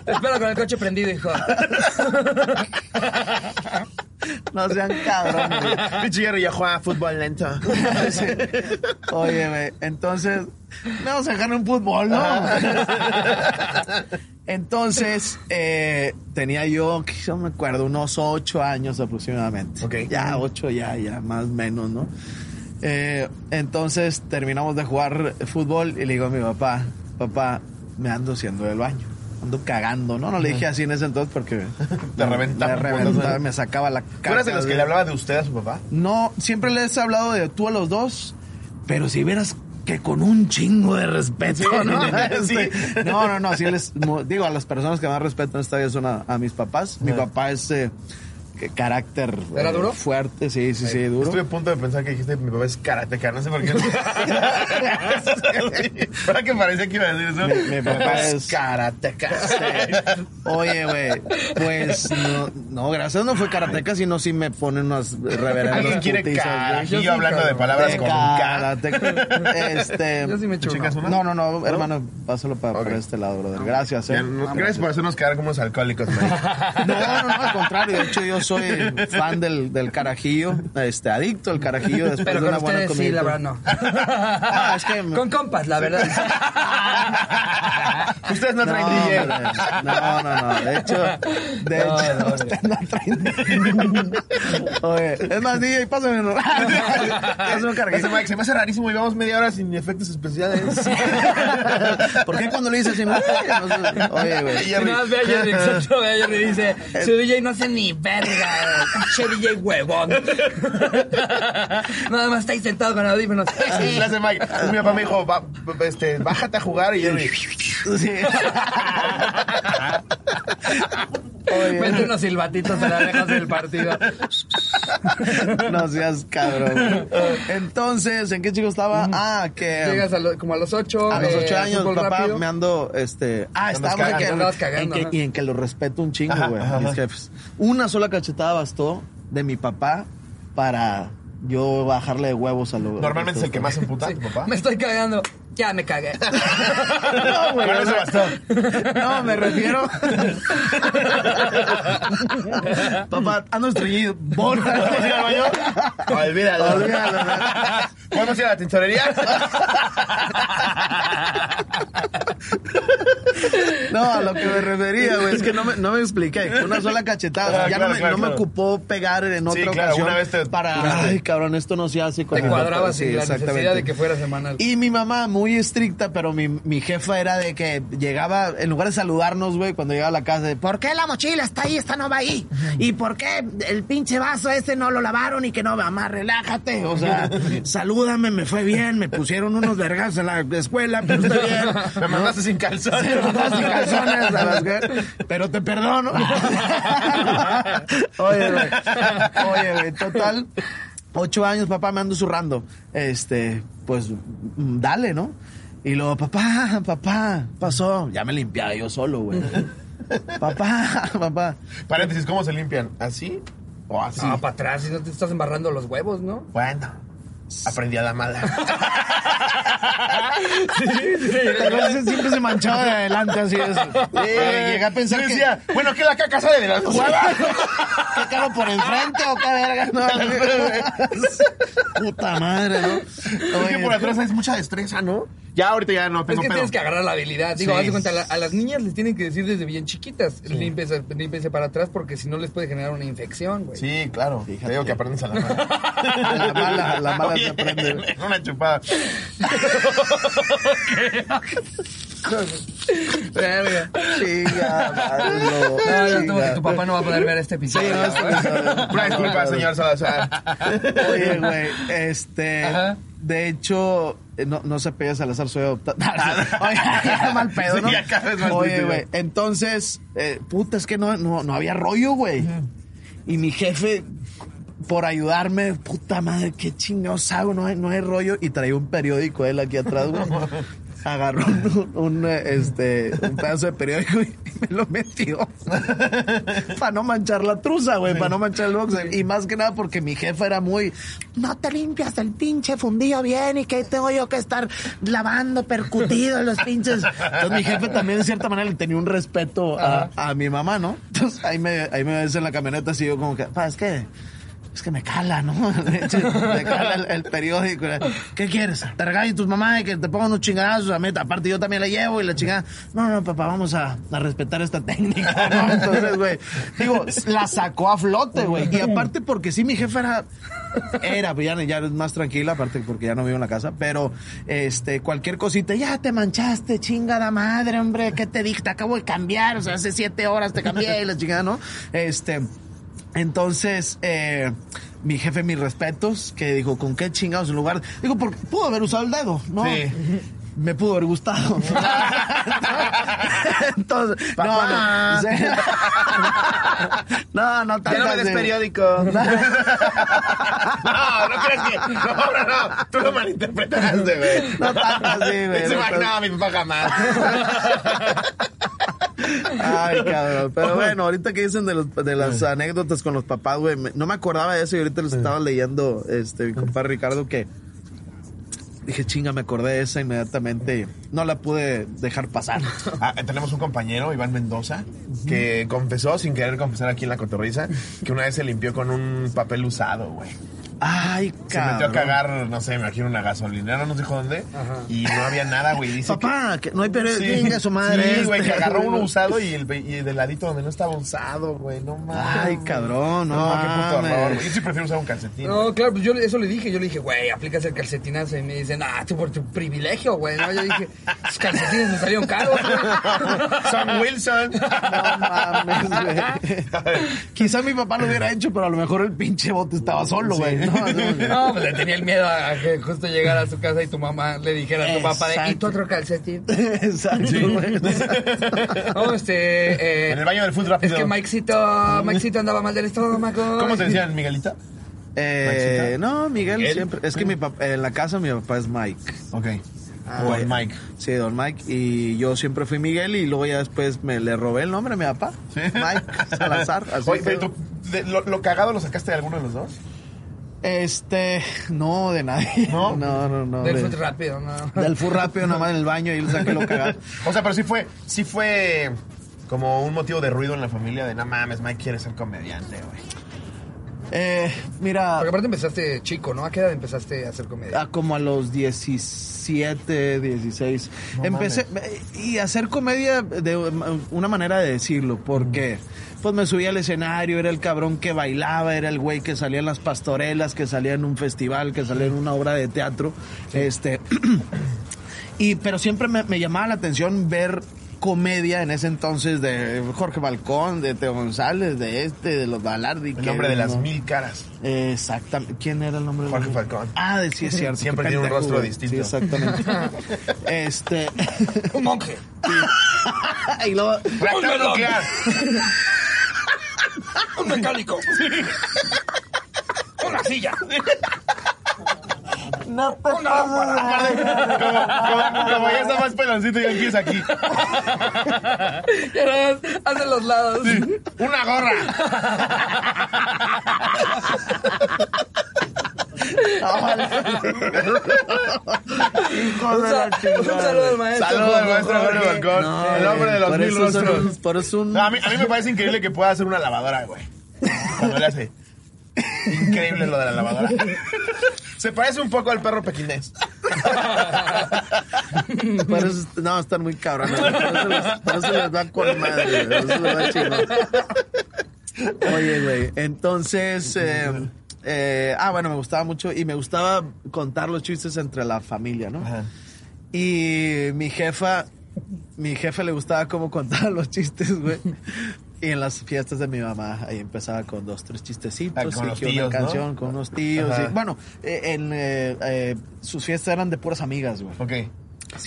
Te espero con el coche prendido, hijo. No sean cabrones. Pinche Jerry ya juega fútbol lento. Oye, güey, entonces, vamos a dejar un fútbol, ¿no? Entonces, eh, tenía yo, yo me acuerdo, unos ocho años aproximadamente. Ok. Ya, ocho, ya, ya, más o menos, ¿no? Eh, entonces, terminamos de jugar fútbol y le digo a mi papá, papá, me ando haciendo del baño. Ando cagando, ¿no? No le dije así en ese entonces porque... Te reventaba. Me reventaba, me sacaba la ¿Tú eras de los que le hablaba de usted a su papá? No, siempre les he hablado de tú a los dos, pero si vieras que con un chingo de respeto, ¿no? Sí. No, no, no, sí les, digo, a las personas que más respeto en esta vida son a, a mis papás. Mi papá es eh, que- carácter ¿Era eh, duro? fuerte, sí, sí, sí, duro. Estuve a punto de pensar que dijiste mi papá es karateca, no sé por qué. ¿Para que parecía que iba a decir eso? Mi- mi papá es- karateca. Oye, güey, pues no, no, gracias, no fue karateca, sino sí me ponen unas reverendas ¿Alguien quiere putizas. Yo sí, hablando de palabras De con karateca. Este, Yo sí me echo ¿Chicas uno. una? no, no, no, hermano, pásalo para, Ok. para este lado, brother. Gracias, eh. Gracias por hacernos quedar como unos alcohólicos, man. No, no, no, al contrario. De hecho, yo soy fan del, del carajillo, este, adicto al carajillo después Pero de con una buena ustedes sí, comida. la verdad no. Ah, es que- Con compas, la verdad. Ustedes no No, traen hombre, DJ. no, no, no. De hecho, de No, hecho, no, usted no trae. Oye, es más, DJ, pásame uno. Pásame un Ese carajillo. Mike, se me hace rarísimo. Llevamos media hora sin efectos especiales. ¿Por qué cuando le dices así? Oye, güey. Si nada más ve a Jerry, exacto, ve a Jerry y dice, su DJ no hace ni verga, pinche DJ huevón. Nada más está ahí sentado con audífonos. Hace Mike. Mi papá me dijo, "Va- este, bájate a jugar y yo me... Sí. Mete unos silbatitos a la lejos del partido. no seas cabrón. Entonces, ¿en qué chico estaba? Ah, que. Llegas a lo- como a los ocho. A los eh, ocho años, fútbol papá, rápido. me ando, este... Ah, estábamos en en que- y en que lo respeto un chingo, güey, mis jefes. Una sola cachetada bastó de mi papá para yo bajarle de huevos a lo... Normalmente es el que más emputa, tu papá. Me estoy cagando. Ya me cagué. No, güey, Con eso bastó. No, me refiero... papá, ando estreñido. Borra. ¿Podemos ir al baño? Olvídalo. Olvídalo. ¿Podemos ir a la tintorería? No, a lo que me refería, güey, es que no me, no me expliqué. Una sola cachetada. Ah, ya claro, no, me, claro, no me ocupó pegar en otra Sí, claro, ocasión. una vez te para. Ay, cabrón, esto no se hace con Te cuadraba Sí, sin la necesidad de que fuera semanal. Y mi mamá, muy estricta, pero mi, mi jefa era de que llegaba, en lugar de saludarnos, güey, cuando llegaba a la casa, de, ¿por qué la mochila está ahí, esta no va ahí? ¿Y por qué el pinche vaso ese no lo lavaron y que no, mamá, relájate? O sea, salúdame, me fue bien, me pusieron unos vergas en la escuela, pero está bien. Me mandaste sin calzones. Sí, mandaste sin Pero te perdono. Oye, güey. Oye, güey, total. Ocho años, papá, me ando zurrando. Este, pues, mm, dale, ¿no? Y luego, papá, papá, pasó. Ya me limpiaba yo solo, güey. Papá, papá. Paréntesis, ¿cómo se limpian? ¿Así o así? No, para atrás, si no te estás embarrando los huevos, ¿no? Bueno, aprendí a la mala. Entonces siempre se manchaba de adelante, así es. Eh, llegué a pensar que... decía, bueno, ¿qué la caca sale de las huevas? ¿Qué cago por enfrente o qué verga? No, Puta madre, ¿no? Es que por atrás es mucha destreza, ¿no? Ya ahorita ya no Es tengo que pedo. tienes que agarrar la habilidad. Digo, Sí. haz de cuenta, a, la- a las niñas les tienen que decir desde bien chiquitas, límpiese, límpiese para atrás porque si no les puede generar una infección, güey. Sí, claro. Fíjate. Te digo que aprendes a la mala. A la mala, a la mala Oye, se aprende. Una chupada. Verga. Chinga, madre, no, chinga. tu papá no va a poder ver este episodio. Sí, no, güey. Una disculpa, señor Salazar. Oye, güey, este... Ajá. De hecho, eh, no, no se pega Salazar, soy adoptado. Oye, qué mal pedo, ¿no? Oye, güey. entonces, eh, puta, es que no, no, no había rollo, güey. Y mi jefe, por ayudarme, puta madre, qué chingados hago, no hay, no hay rollo. Y traía un periódico él aquí atrás, güey. Agarró un, un, este, un pedazo de periódico y me lo metió. para no manchar la truza, güey, para no manchar el boxer. Y más que nada porque mi jefa era muy, no te limpias el pinche fundillo bien y que tengo yo que estar lavando percutido los pinches. Entonces mi jefe también de cierta manera le tenía un respeto a, a mi mamá, ¿no? Entonces ahí me, ahí me ves en la camioneta así yo como que, pa, es que es que me cala, ¿no? me cala el, el periódico. ¿Qué quieres? ¿Te regañen tus mamás y que te pongan unos chingadazos? A mí, aparte, yo también la llevo y la chingada. No, no, papá, vamos a, a respetar esta técnica, ¿no? Entonces, güey, digo, la sacó a flote, güey. Y aparte, porque sí, mi jefa era. Era, pues ya, ya es más tranquila, aparte porque ya no vivo en la casa, pero este, cualquier cosita, ya te manchaste, chingada madre, hombre, ¿qué te dije? Te acabo de cambiar, o sea, hace siete horas te cambié y la chingada, ¿no? Este, entonces, eh, mi jefe, mis respetos, que dijo, ¿con qué chingados en lugar? Digo, porque pudo haber usado el dedo, ¿no? Sí. Me pudo haber gustado. Entonces, no, Papá. no, no, no Ya no me des periódico. No, no crees que. No, no, no. Tú lo malinterpretaste, güey. No tanto así, güey, no. No, mi papá jamás. Ay, cabrón. Pero bueno, ahorita que dicen de, los- de las anécdotas con los papás, güey, no me acordaba de eso y ahorita les estaba leyendo, este, mi compadre Ricardo, que dije, chinga, me acordé de esa inmediatamente. No la pude dejar pasar. Ah, tenemos un compañero, Iván Mendoza, que confesó, sin querer confesar aquí en la cotorriza, que una vez se limpió con un papel usado, güey. Ay, Se cabrón. metió a cagar, no sé, me imagino una gasolinera, no sé dijo dónde, y no había nada, güey. Dice Papá, que no hay periódico. Sí, Chinga su madre. Sí, güey, este. que agarró uno usado y, el, y del ladito donde no estaba usado, güey. No mames. Ay, cabrón, no No, qué puto horror. güey. Yo sí prefiero usar un calcetín. No, claro, pues yo eso le dije, yo le dije, güey, aplicas el calcetinazo y me dicen, ah, tú por tu privilegio, güey, ¿no? Yo dije, esos calcetines me salieron caros, güey. Son Wilson. No mames, güey. Quizá mi papá lo hubiera hecho, pero a lo mejor el pinche bote estaba solo, güey. No, No, pues le tenía el miedo a que justo llegara a su casa y tu mamá le dijera a tu papá, de, ¿y tu otro calcetín? Exacto. No, este... eh, En el baño del food es que Mikecito, Mikecito andaba mal del estómago. ¿Cómo te decían, Miguelita? Eh, no, Miguel ¿Miguel? siempre. Es que mi papá, en la casa mi papá es Mike. Ok. Ah, el Mike. Sí, don Mike. Y yo siempre fui Miguel y luego ya después me le robé el nombre a mi papá. ¿Sí? Mike Salazar. Así Oye, pero tú, de- lo, lo cagado lo sacaste de alguno de los dos? Este, no, de nadie. ¿No? no, no. no Del de- food rápido, ¿no? Del full rápido, nada más en el baño y le saqué lo cagado. O sea, pero sí fue, sí fue como un motivo de ruido en la familia de no mames, Mike quiere ser comediante, güey. Eh, mira, Porque aparte empezaste chico, ¿no? ¿A qué edad empezaste a hacer comedia? a como a los 17, 16. No Empecé y hacer comedia de una manera de decirlo, porque pues me subía al escenario, era el cabrón que bailaba, era el güey que salía en las pastorelas, que salía en un festival, que salía en una obra de teatro, este y pero siempre me, me llamaba la atención ver comedia en ese entonces de Jorge Balcón, de Teo González, de este, de los Balardi. El nombre de las no- mil caras. Exactamente. ¿Quién era el nombre? de- Jorge Falcón. Ah, de- sí es cierto. Siempre tiene un rostro distinto. Sí, exactamente. este. Un monje. y luego. Nuclear. Un mecánico. Una silla. No te Una como, como, como ya está más peloncito y el es aquí. Y ahora hace los lados. Una gorra. Hijo Un, de la sa- chingada. un saludo al maestro. Saludos al maestro Jorge. Balcón. No, el hombre de los por mil eso son rostros. un- por eso es un. No, a, mí, a mí me parece increíble que pueda hacer una lavadora, güey. Cuando le hace. Increíble lo de la lavadora. Se parece un poco al perro pequinés. Por eso, no, están muy cabrones. Por eso les, va con madre, güey. Por eso les va chingón. Oye, güey, entonces... eh, eh, ah, bueno, me gustaba mucho y me gustaba contar los chistes entre la familia, ¿no? Ajá. Y mi jefa, mi jefe le gustaba cómo contaba los chistes, güey. Y en las fiestas de mi mamá, ahí empezaba con dos, tres chistecitos, Ah, con y los que tíos, una ¿no? canción con unos tíos. Y- bueno, eh, en, eh, eh, sus fiestas eran de puras amigas, güey. Ok.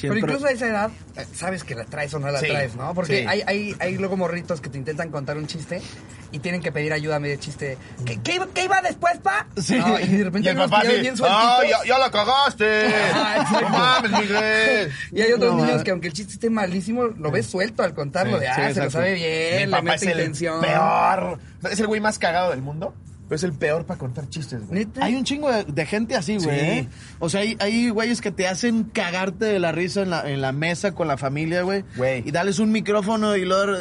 Pero incluso a esa edad, eh, sabes que la traes o no la Sí, traes, ¿no? Porque sí. hay, hay, hay luego morritos que te intentan contar un chiste y tienen que pedir ayuda a medio chiste. ¿Qué, qué, iba- qué iba después, pa? Sí. No, y de repente Y el papá bien ¡ah, sueltitos. ya, ya la cagaste! Ah. ¡No mames, Miguel! Y hay otros No, niños que aunque el chiste esté malísimo, lo ves suelto al contarlo. De, ah, se lo sabe bien, Mi es mete intención. peor. Es el güey más cagado del mundo, pero es el peor para contar chistes, güey. ¿Neta? Hay un chingo de, de gente así, güey. Sí. ¿eh? O sea, hay, hay güeyes que te hacen cagarte de la risa en la, en la mesa con la familia, güey. Güey. Y darles un micrófono y luego...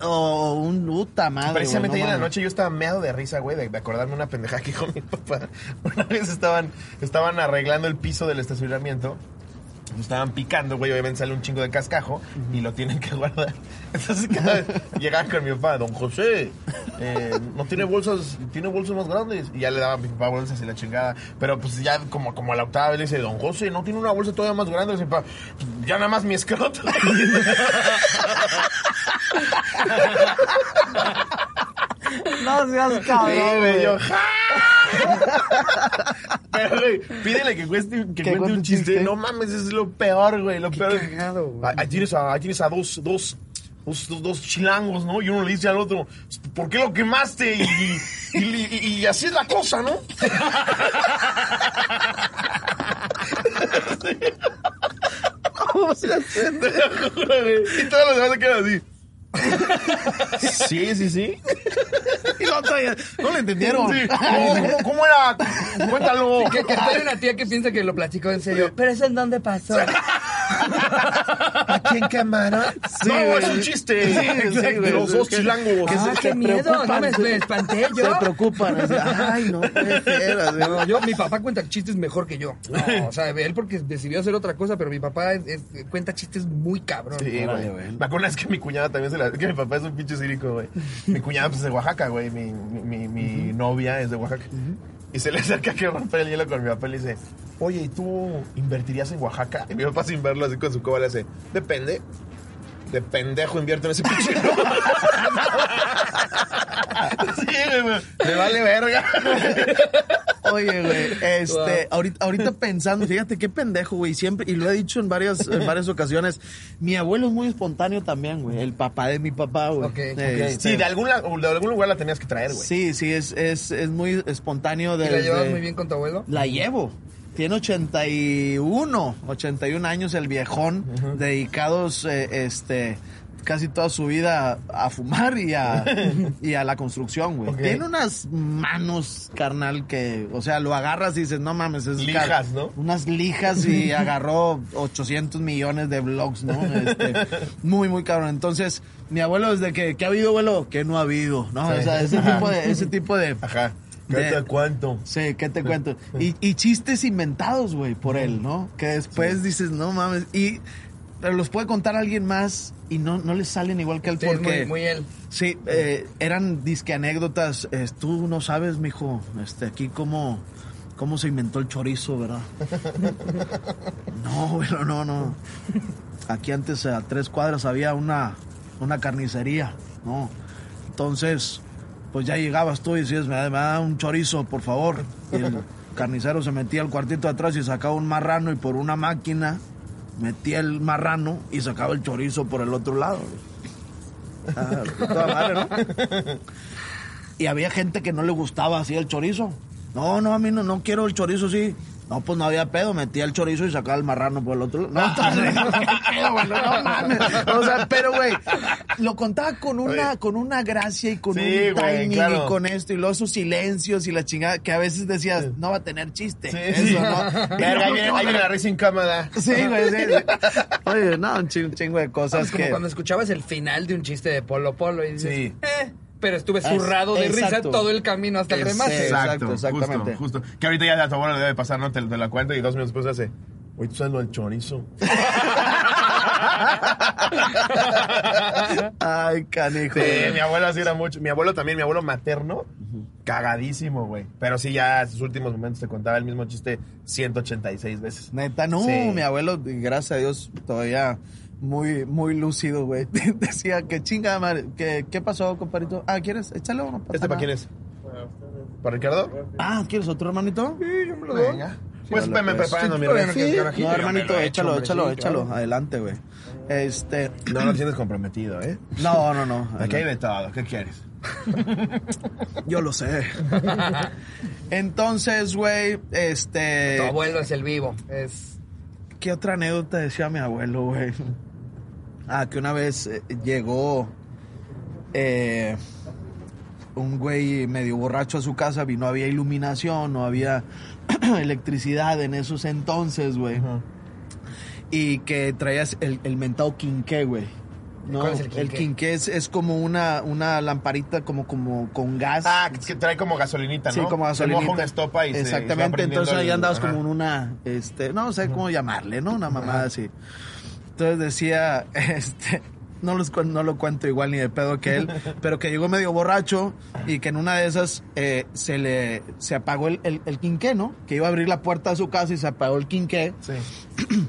O un puta madre, Precisamente no ayer en la noche yo estaba meado de risa, güey, de, de acordarme una pendejada que dijo mi papá. Una vez estaban, estaban arreglando el piso del estacionamiento. Estaban picando, güey, obviamente sale un chingo de cascajo y lo tienen que guardar. Entonces cada vez llegaban con mi papá, don José, eh, no tiene bolsas, tiene bolsas más grandes. Y ya le daba a mi papá bolsas y la chingada. Pero pues ya como, como a la octava vez le dice, don José, no tiene una bolsa todavía más grande. Y dice, "Pa, ya nada más mi escroto. No seas Sí, güey, yo, ¡ja! Pero, güey, pídele que, cueste, que, cuente un chiste. No mames, es lo peor, güey. Lo peor. cagado, güey. Ahí tienes a, ahí tienes a dos, dos, dos, dos- dos chilangos, ¿no? Y uno le dice al otro, ¿por qué lo quemaste? Y, y, y- y así es la cosa, ¿no? ¿Cómo se hace? y todos los demás se quedan así. Sí, sí, sí. Y la otra ya- no lo entendieron. Sí. ¿Cómo, cómo, cómo era? Cuéntalo. Que, que hay una tía que piensa que lo platicó en serio. Pero eso en dónde pasó. ¿Aquí en cámara? Sí, no, güey. es un chiste. Sí, sí, de los dos Que- chilangos. que ah, se- qué se miedo. No preocupan, me, se- me espanté Se yo. preocupan. así, Ay, no puede ser. así, ¿no? Yo, mi papá cuenta chistes mejor que yo. No, o sea, él porque decidió hacer otra cosa, pero mi papá es- es- cuenta chistes muy cabrón. Sí, güey. güey. Me acuerdo es que mi cuñada también se la... Que mi papá es un pinche círico, güey. Mi cuñada pues, es de Oaxaca, güey. Mi, mi, novia es de Oaxaca. Y se le acerca que romper el hielo con mi papá y le dice, oye, ¿y tú invertirías en Oaxaca? Y mi papá sin verlo así con su coba le hace, depende. De pendejo invierto en ese pinche Sí, güey. Me vale verga. Oye, güey, este, ahorita, ahorita pensando, fíjate qué pendejo, güey, siempre, y lo he dicho en varias, en varias ocasiones, mi abuelo es muy espontáneo también, güey, el papá de mi papá, güey. Ok, ok. Este, Sí, de algún, de algún lugar la tenías que traer, güey. sí, sí, es, es, es muy espontáneo ¿Y desde... la llevas muy bien con tu abuelo? La llevo. Tiene 81, 81 años el viejón, dedicados, eh, este, casi toda su vida a, fumar y a, y a la construcción, güey. Tiene unas manos, carnal, que, o sea, lo agarras y dices, no mames, es Lijas, ¿no? Unas lijas y agarró 800 millones de blogs, ¿no? Este, muy, muy cabrón. Entonces, mi abuelo, desde que, ¿qué ha habido, abuelo? Que no ha habido, ¿no? Sí. O sea, ese tipo de, ese tipo de, Ajá. De- ¿Qué te cuánto? Sí, ¿qué te cuento? Y, y chistes inventados, güey, por él, ¿no? Que después dices, no mames, y pero los puede contar alguien más y no, no les salen igual que él Sí, porque... muy, muy él. Sí, eh, eran disque anécdotas. eh, tú no sabes, mijo, este, aquí cómo, cómo se inventó el chorizo, ¿verdad? no, pero no, no. Aquí antes a tres cuadras había una, una carnicería, ¿no? Entonces, pues ya llegabas tú y decías, me da, me da un chorizo, por favor. Y el carnicero se metía al cuartito de atrás y sacaba un marrano y por una máquina metía el marrano y sacaba el chorizo por el otro lado. Ah, toda madre, ¿no? Y había gente que no le gustaba así el chorizo. No, no, a mí no, no quiero el chorizo así. No, pues no había pedo, metía el chorizo y sacaba el marrano por el otro lado. No, entonces, ¿qué pedo, güey? no mames. O sea, pero güey, lo contaba con una, con una gracia y con un timing y con esto y luego esos silencios y la chingada que a veces decías, no va a tener chiste. Sí, eso. ¿no? Verga, ahí viene, ahí viene la risa incómoda. Sí, güey, sí. Oye, no, un chingo, un chingo de cosas Es como que... cuando escuchabas el final de un chiste de Polo Polo y dices, Sí. eh, pero estuve Es- zurrado de risa exacto. todo el camino hasta el remate. Exacto, exactamente. Justo, justo. Que ahorita ya a tu abuelo le debe pasar, ¿no? Te, te la cuenta y dos minutos después hace, oye, tú sabes lo del chorizo. Ay, canijo. Sí, mi abuelo así era mucho. Mi abuelo también, mi abuelo materno, cagadísimo, güey. Pero sí, ya en sus últimos momentos te contaba el mismo chiste 186 veces. Neta, no, Sí. mi abuelo, gracias a Dios, todavía muy, muy lúcido, güey. Decía que chinga madre, que, ¿qué pasó, compadrito? Ah, ¿quieres? Échale uno. pasa ¿Este para quién es? ¿Para Ricardo? Ah, ¿quieres otro hermanito? Sí, yo me lo doy. Venga. Pues me pues. preparando, mi rey. no Sí, hermanito, échalo, échalo, échalo. Adelante, güey. Este. No lo tienes comprometido, ¿eh? No, no, no. Aquí hay de todo. ¿Qué quieres? Yo lo sé. Entonces, güey, este. Tu abuelo es el vivo. Es. ¿Qué otra anécdota decía mi abuelo, güey? Ah, que una vez eh, llegó eh, un güey medio borracho a su casa no había iluminación, no había electricidad en esos entonces, güey. Y que traías el, el mentado quinqué, güey. No, ¿Cuál es el quinqué? quinqué es, es como una, una lamparita como, como con gas. Ah, que trae como gasolinita, ¿no? Sí, como Se gasolinita. moja una estopa y se- se va Exactamente, prendiendo entonces ahí el- andabas como en una, este, no sé cómo llamarle, ¿no? Una mamada así. Entonces decía, este, no, los, no lo cuento igual ni de pedo que él, pero que llegó medio borracho y que en una de esas eh, se le, se apagó el, el, el quinqué, ¿no? Que iba a abrir la puerta de su casa y se apagó el quinqué. Sí.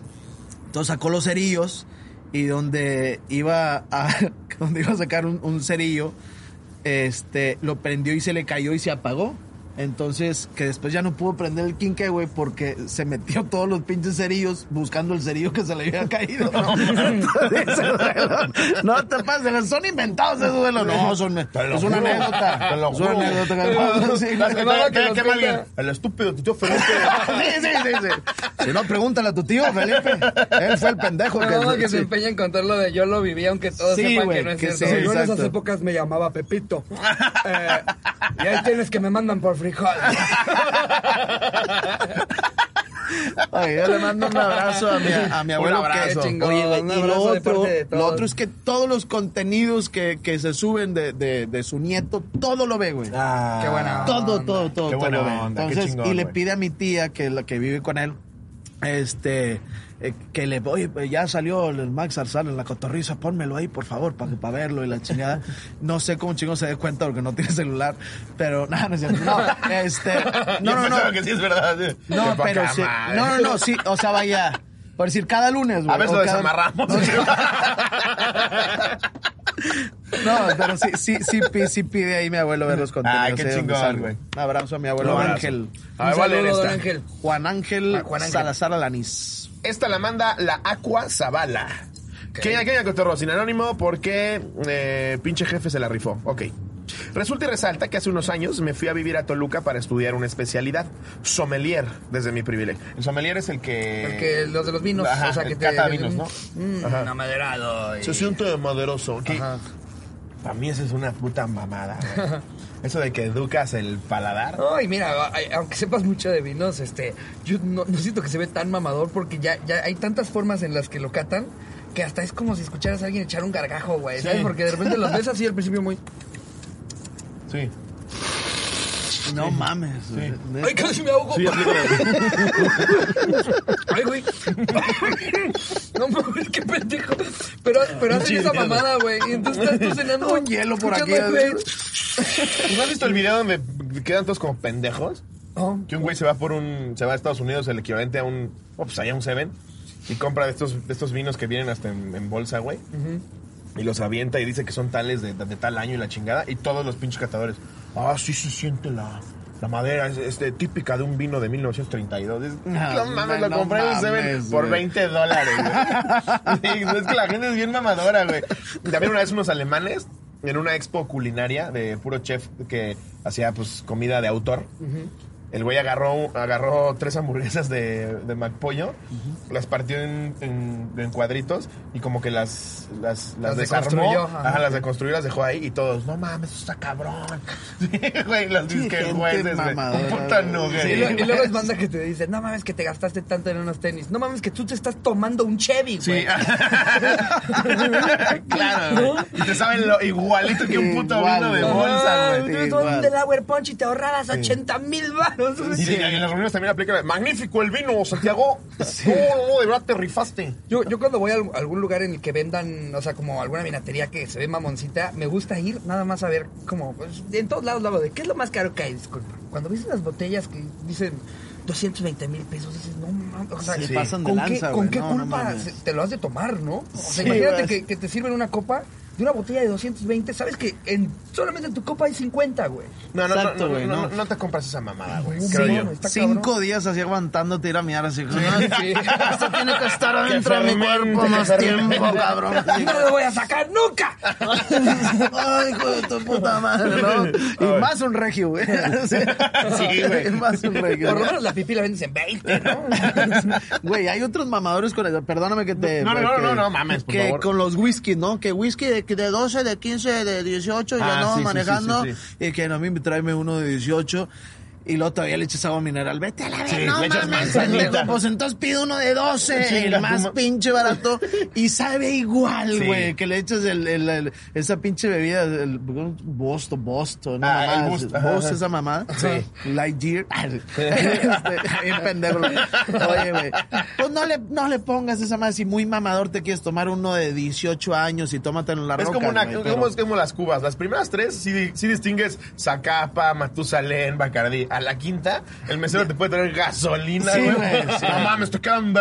Entonces sacó los cerillos y donde iba a, donde iba a sacar un, un cerillo, este, lo prendió y se le cayó y se apagó. Entonces, que después ya no pudo prender el quinque, güey, porque se metió todos los pinches cerillos buscando el cerillo que se le había caído, ¿no? Entonces, duelo, no te pases, son inventados esos duelos. No, son, es una anécdota. te lo Es una anécdota. Sí, que. El estúpido tío Felipe. Sí, sí, sí, sí. Si no, pregúntale a tu tío, Felipe. Él fue el pendejo mamá que... se empeña en contar lo de yo lo viví, aunque todos Sí, sepan que no es que cierto. sí, yo en esas épocas me llamaba Pepito. Eh, y ahí tienes que me mandan por frijol. Oye, yo le mando un abrazo a mi, a mi abuelo. Un abrazo. que- Chingón, Oye, un y lo abrazo de otro, de lo otro es que todos los contenidos que, que se suben de, de, de su nieto, todo lo ve, güey. Ah, Qué buena todo, onda. todo, todo, Qué todo buena lo ve. onda, qué Entonces, chingón, y le pide a mi tía, que la que vive con él, este, eh, que le, oye, pues ya salió el Max Arzal en la cotorriza, pónmelo ahí, por favor, para verlo y la chingada. No sé cómo chingo se dé cuenta porque no tiene celular, pero nada, no es cierto. No, este, no, no, no. que sí es verdad. sí. No, pero sí. No, no, no, sí. O sea, vaya. Por decir, cada lunes, güey. A ver, o lo cada- desamarramos. No, pero sí, sí, sí, sí pide ahí mi abuelo ver los contenidos. Ay, qué chingón, güey. Un abrazo a mi abuelo Un. Ángel. A ver, Un. Ángel. Juan Ángel, Ah, Juan Ángel. Salazar Alanís. Esta la manda la Aqua Zavala. Kenia, Kenia Cotorro, sin anónimo, porque eh, pinche jefe se la rifó. Ok. Resulta y resalta que hace unos años me fui a vivir a Toluca para estudiar una especialidad, sommelier, desde mi privilegio. El sommelier es el que... Porque los de los vinos, Ajá, o sea, que el te... cata vinos, ¿no? Mm, Ajá. amaderado. y- Se siente maderoso. que Ajá. Para mí eso es una puta mamada. güey. Eso de que educas el paladar. Ay, mira, aunque sepas mucho de vinos, este, yo no, no siento que se ve tan mamador porque ya, ya hay tantas formas en las que lo catan que hasta es como si escucharas a alguien echar un gargajo, güey, ¿sabes? Porque de repente los ves así al principio muy... Sí. No mames. güey. ¡Ay, casi me ahogo! Sí, ¡Ay, güey! No mames, qué pendejo. Pero, pero hacen esa mamada, güey. Y entonces estás tú cenando Un hielo por aquí. ¿No has visto el video donde quedan todos como pendejos? Oh, Que un güey se va por un. Se va a Estados Unidos, el equivalente a un. Oh, pues allá un Seven. Y compra de estos, de estos vinos que vienen hasta en, en bolsa, güey. Y los avienta y dice que son tales de, de tal año y la chingada. Y todos los pinches catadores. Ah, sí se siente la. La madera es este, típica de un vino de 1932. Es, No, mames, lo no compré en Seven por güey. 20 dólares. Sí, es que la gente es bien mamadora, güey. También una vez unos alemanes en una expo culinaria de puro chef que hacía pues comida de autor. El güey agarró, agarró tres hamburguesas de, de McPollo, las partió en, en- en cuadritos y como que las, las, las Las desarmó. ajá. Ajá, las deconstruyó, las dejó ahí y todos, no mames, eso está cabrón. Sí, güey, las Sí, disque jueces, güey. Un puta nugget. Y, lo- y luego es banda que te dice, no mames que te gastaste tanto en unos tenis. No mames que tú te estás tomando un Chevy, Sí, güey. claro, güey. Y te saben lo igualito que un puto vino de bolsa, güey. tú Igual. un Delaware Punch y te ahorrabas 80 mil baros. Y, y en las reuniones también aplica magnífico el vino, Santiago. No, no, de verdad te rifaste. Yo, yo cuando voy a algún- lugar en el que vendan, o sea, como alguna vinatería que se ve mamoncita, me gusta ir nada más a ver como, pues, en todos lados lado de qué es lo más caro que hay, disculpa. Cuando ves las botellas que dicen 220 mil pesos, dices, no mames, o sea, Se Sí. pasan de ¿con lanza, qué. ¿con qué No, culpa te lo has de tomar, no? O sea, Sí, imagínate que te sirven una copa de una botella de 220, sabes que en, solamente en tu copa hay 50, güey. No, no, Exacto, no, no, güey, no, no. no te compras esa mamada, güey. Sí, creo no, yo. está Cinco cabrón. días así aguantándote ir a miar así. Sí. Esto tiene que estar adentro de mi cuerpo más tiempo, cabrón. No lo voy a sacar nunca. Ay, hijo de tu puta madre, ¿no? Y más un regio, güey. Sí, Sí, güey. Más un regio. Por lo menos la pipí la vendes en 20, ¿no? Güey, hay otros mamadores con el, perdóname que te... No, no, no, que- no, no, mames, por Que favor. con los whisky, ¿no? Que whisky de, de 12, de 15, de 18, y Ah, ya no sí, manejando. sí, sí. Y que a mí me tráeme uno de 18. Y luego todavía le echas agua mineral. Vete a la vez, Sí, no le echas mames. manzanita. Pues entonces pide uno de 12, Chinga el más pinche barato. Y sabe igual, Sí. güey. Que le echas el, el- el- esa pinche bebida, el Bosto, Bosto, ¿no? Ah, el mamá, Boost, ajá, Bost, ajá. esa mamá. Sí. Lightyear. este, bien pendejo. Oye, güey. Pues no le, no le pongas esa madre. Si muy mamador te quieres tomar uno de 18 años y tómatelo en la Es roca, como, una, como, pero- es como las cubas. Las primeras tres sí, sí distingues Zacapa, Matusalén, Bacardí. A la quinta, el mesero te puede traer gasolina, Sí, güey. güey, sí. No mames, te quedan.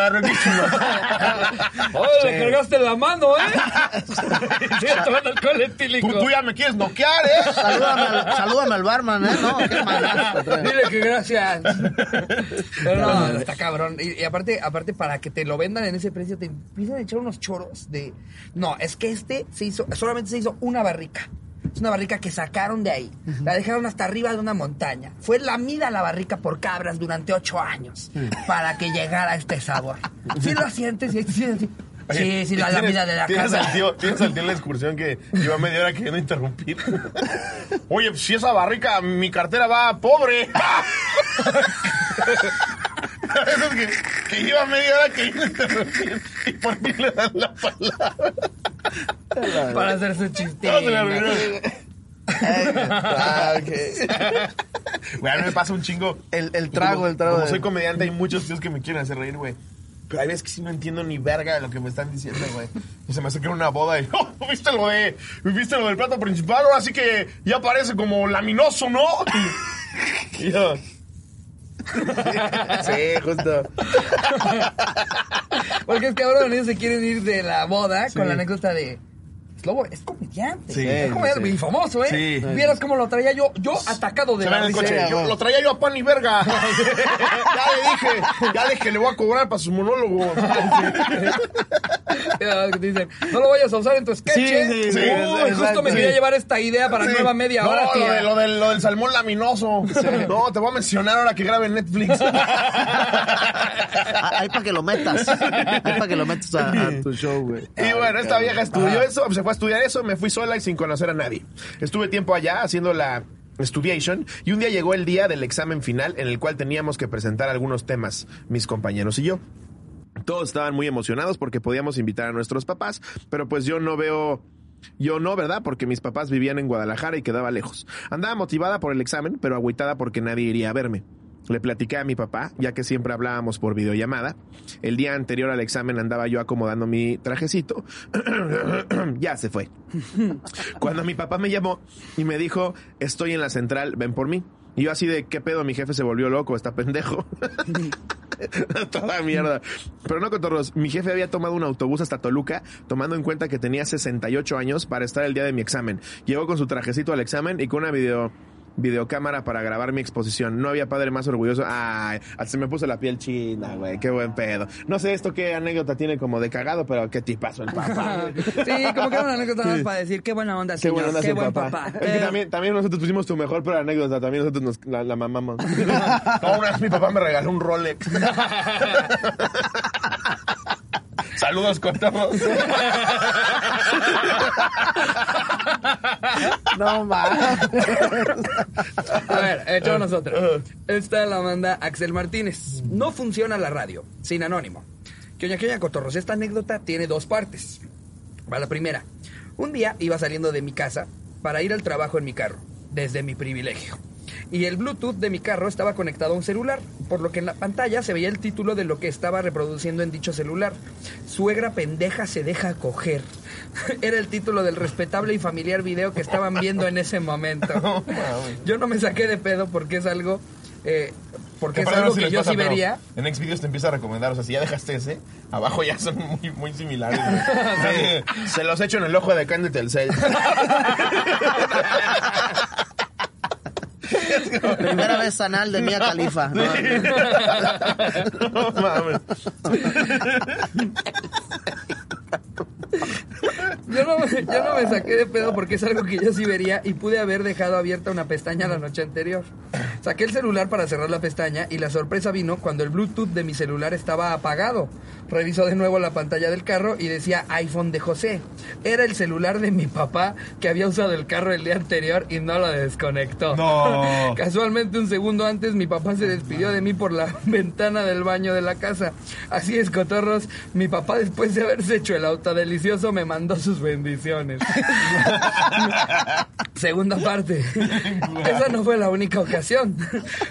¡Oh, le cargaste la mano, eh! Sí, tomando alcohol etílico. Tú, tú ya me quieres noquear, ¿eh? Salúdame al, salúdame al barman, ¿eh? No, qué madrazo. Dile que gracias. Pero no, está cabrón. Y, y aparte, aparte, para que te lo vendan en ese precio, te empiezan a echar unos choros de. No, es que este se hizo, solamente se hizo una barrica. Es una barrica que sacaron de ahí. La dejaron hasta arriba de una montaña. Fue lamida la barrica por cabras durante ocho años para que llegara a este sabor. Sí lo sientes, sí, sí, sí. Sí, sí, la ¿Tienes- lamida de la ¿tienes cabra. al tío, tienes al tío en la excursión que lleva media hora queriendo interrumpir. Oye, si esa barrica, mi cartera va pobre. Eso es que, que lleva media hora queriendo interrumpir. ¿Y por qué le dan la palabra? Para hacer su chiste. No, se me olvidó. Ah, ok. Güey, a mí me pasa un chingo. El, el trago, Como- el trago. Como de- soy comediante, hay muchos tíos que me quieren hacer reír, güey. Pero hay veces que sí no entiendo ni verga de lo que me están diciendo, güey. Y se me acerca en una boda y, oh, ¿viste lo de, viste lo del plato principal? Ahora sí que ya parece como laminoso, ¿no? Y yo, Sí, justo. Porque es que ahora los niños se quieren ir de la boda con la anécdota de. Slobo es comediante. Sí, es comediante sí. y famoso, ¿eh? Sí. Vieras cómo lo traía yo, yo atacado de se la el coche. Yo lo traía yo a pan y verga. ya le dije, ya le dije le voy a cobrar para su monólogo. Dicen, no lo vayas a usar en tu sketch. Sí, ¿eh? sí, sí, Uy, exacto. justo me quería llevar esta idea para nueva media no, hora, lo, de- lo del, lo del salmón laminoso. No, te voy a mencionar ahora que grabe en Netflix. Ah, Ahí para que lo metas. Ahí para que lo metas a, a tu show, güey. Y bueno, esta vieja estudió eso, se fue a estudiar eso, me fui sola y sin conocer a nadie. Estuve tiempo allá haciendo la Studiation y un día llegó el día del examen final en el cual teníamos que presentar algunos temas, mis compañeros y yo. Todos estaban muy emocionados porque podíamos invitar a nuestros papás, pero pues yo no veo... Yo no, ¿verdad? Porque mis papás vivían en Guadalajara y quedaba lejos. Andaba motivada por el examen, pero agüitada porque nadie iría a verme. Le platiqué a mi papá, ya que siempre hablábamos por videollamada. El día anterior al examen andaba yo acomodando mi trajecito. ya se fue. Cuando mi papá me llamó y me dijo, estoy en la central, ven por mí. Y yo así de, ¿qué pedo? Mi jefe se volvió loco, está pendejo. Toda mierda. Pero no, cotorros. Mi jefe había tomado un autobús hasta Toluca, tomando en cuenta que tenía 68 años para estar el día de mi examen. Llegó con su trajecito al examen y con una video videocámara para grabar mi exposición. No había padre más orgulloso. Ay, hasta se me puso la piel china, güey. Qué buen pedo. No sé esto qué anécdota tiene como de cagado, pero qué tipazo el papá. Sí, como que era una anécdota más para decir qué buena onda, Qué señor. buena onda qué buen papá. papá. Es que también, también nosotros pusimos tu mejor, pero anécdota también nosotros nos la, la mamamos. No, una vez mi papá me regaló un Rolex. Saludos, cotorros. No mames. A ver, hecho nosotros. Esta la manda Axel Martínez. No funciona la radio, sin anónimo. Que oña, que oña, cotorros. Esta anécdota tiene dos partes. Va la primera. Un día iba saliendo de mi casa para ir al trabajo en mi carro, desde mi privilegio. Y el Bluetooth de mi carro estaba conectado a un celular, por lo que en la pantalla se veía el título de lo que estaba reproduciendo en dicho celular. Suegra pendeja se deja coger. Era el título del respetable y familiar video que estaban viendo en ese momento. Yo no me saqué de pedo porque es algo, eh, porque es no algo sé que yo pasa, sí vería. En Xvideos te empieza a recomendar, o sea, si ya dejaste ese, abajo ya son muy, muy similares. Sí, se los echo en el ojo de el Telcel. Primera vez anal de Mía Califa. ¿no? No mames. Yo no, me- yo no me saqué de pedo porque es algo que yo sí vería y pude haber dejado abierta una pestaña la noche anterior. Saqué el celular para cerrar la pestaña y la sorpresa vino cuando el Bluetooth de mi celular estaba apagado. Revisó de nuevo la pantalla del carro y decía iPhone de José. Era el celular de mi papá que había usado el carro el día anterior y no lo desconectó. No. Casualmente un segundo antes mi papá se despidió de mí por la ventana del baño de la casa. Así es, cotorros, mi papá después de haberse hecho el auto delicioso me mandó sus bendiciones. Segunda parte. Esa no fue la única ocasión.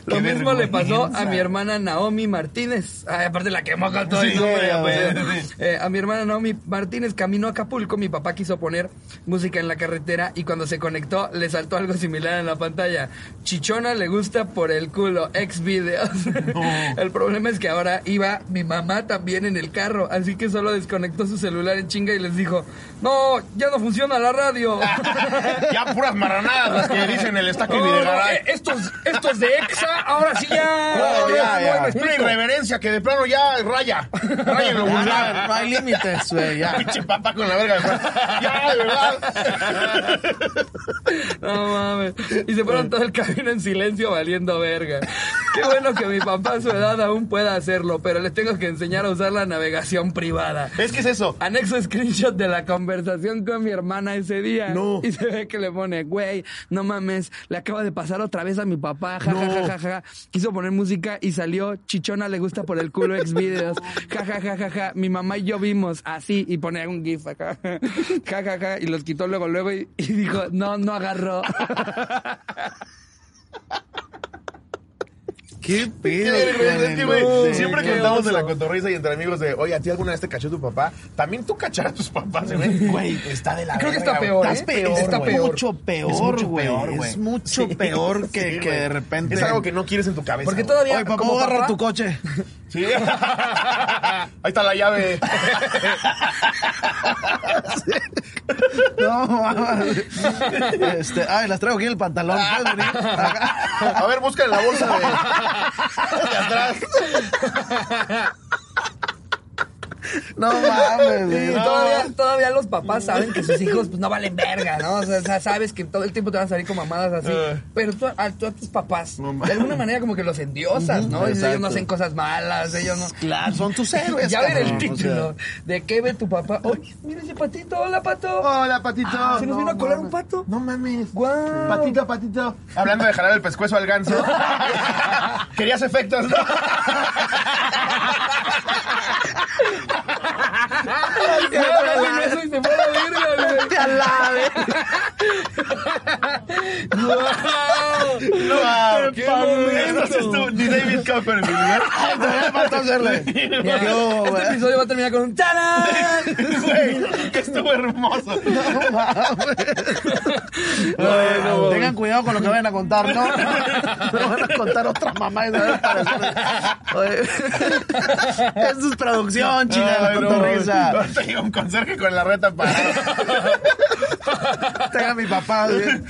Lo mismo le pasó a mi hermana Naomi Martínez. Ay, aparte la quemó con todo el nombre, güey. Eh, a mi hermana Naomi Martínez camino a Acapulco. Mi papá quiso poner música en la carretera y cuando se conectó le saltó algo similar en la pantalla. Chichona le gusta por el culo. Ex videos. El problema es que ahora iba mi mamá también en el carro, así que solo desconectó su celular en chinga y les dijo, no, ya no funciona la radio. ya puras marranadas las que dicen el estaque no, Videgaray. eh, estos, estos de EXA, ahora sí ya. No, ya, ya, no, ya. me Una irreverencia que de plano ya raya. Raya en lo Ya, vulgar. no, hay límites, güey, ya. Pinche papá con la verga. Ya, de verdad. No mames. Y se fueron todo el camino en silencio valiendo verga. Qué bueno que mi papá a su edad aún pueda hacerlo, pero les tengo que enseñar a usar la navegación privada. Es que es eso. Anexo screenshot de la conversación con mi hermana ese día. No. Y se ve que le pone, güey, no mames, le acaba de pasar otra vez a mi papá, ja, ja, ja, ja, ja. Quiso poner música y salió, chichona le gusta por el culo ex videos, ja, ja, ja, ja, ja. Mi mamá y yo vimos así y pone un gif acá, ja, ja, ja, y los quitó luego, luego y, y dijo, no, no agarró. ¿Qué pedo? es que, güey, siempre contamos de la cotorriza y entre amigos de, oye, ¿a ti alguna vez te cachó tu papá? También tú cachar a tus papás, ¿eh, güey. Güey, está de la Creo que está güey. peor, ¿eh? Estás peor, Está peor. mucho Es peor, mucho güey. peor, güey. Es mucho peor que, que de repente. Es algo que no quieres en tu cabeza. Porque todavía, Oye, papá, voy a agarrar tu coche. Sí. Ahí está la llave. No, mames. Este, ay, las traigo aquí en el pantalón. A ver, busca en la bolsa de, de atrás. No mames, Sí, todavía, todavía los papás saben que sus hijos pues, no valen verga, ¿no? O sea, sabes que todo el tiempo te van a salir con mamadas así. Eh. Pero tú a, tú a tus papás, No de alguna manera como que los endiosas, ¿no? Ellos exacto. no hacen cosas malas, ellos no... Claro, son tus héroes. ya ver el o título. sea. ¿De qué ve tu papá? Oye, mira ese patito, hola pato. Hola, patito. Ah, ¿Se nos no vino a colar mames. un pato? No mames. Guau. Patito, patito. Hablando de jalar el pescuezo al ganso. Querías efectos, ¿no? Ya, no, eso y se fue a la verga, güey. Te alabe. No, estuvo- Ni David Copper en mi lugar. Todavía falta hacerle. Ya, ¿Qué hubo, este episodio va a terminar con un ¡Tarán! Güey, que estuvo hermoso. Bueno, Tengan cuidado con lo que vayan a contar, ¿no? No van a contar otra mamá y. Oye, Esto es producción, Ay, no, cotorriza. Ahorita llega un conserje con la reta para. Tenga mi papá, bien.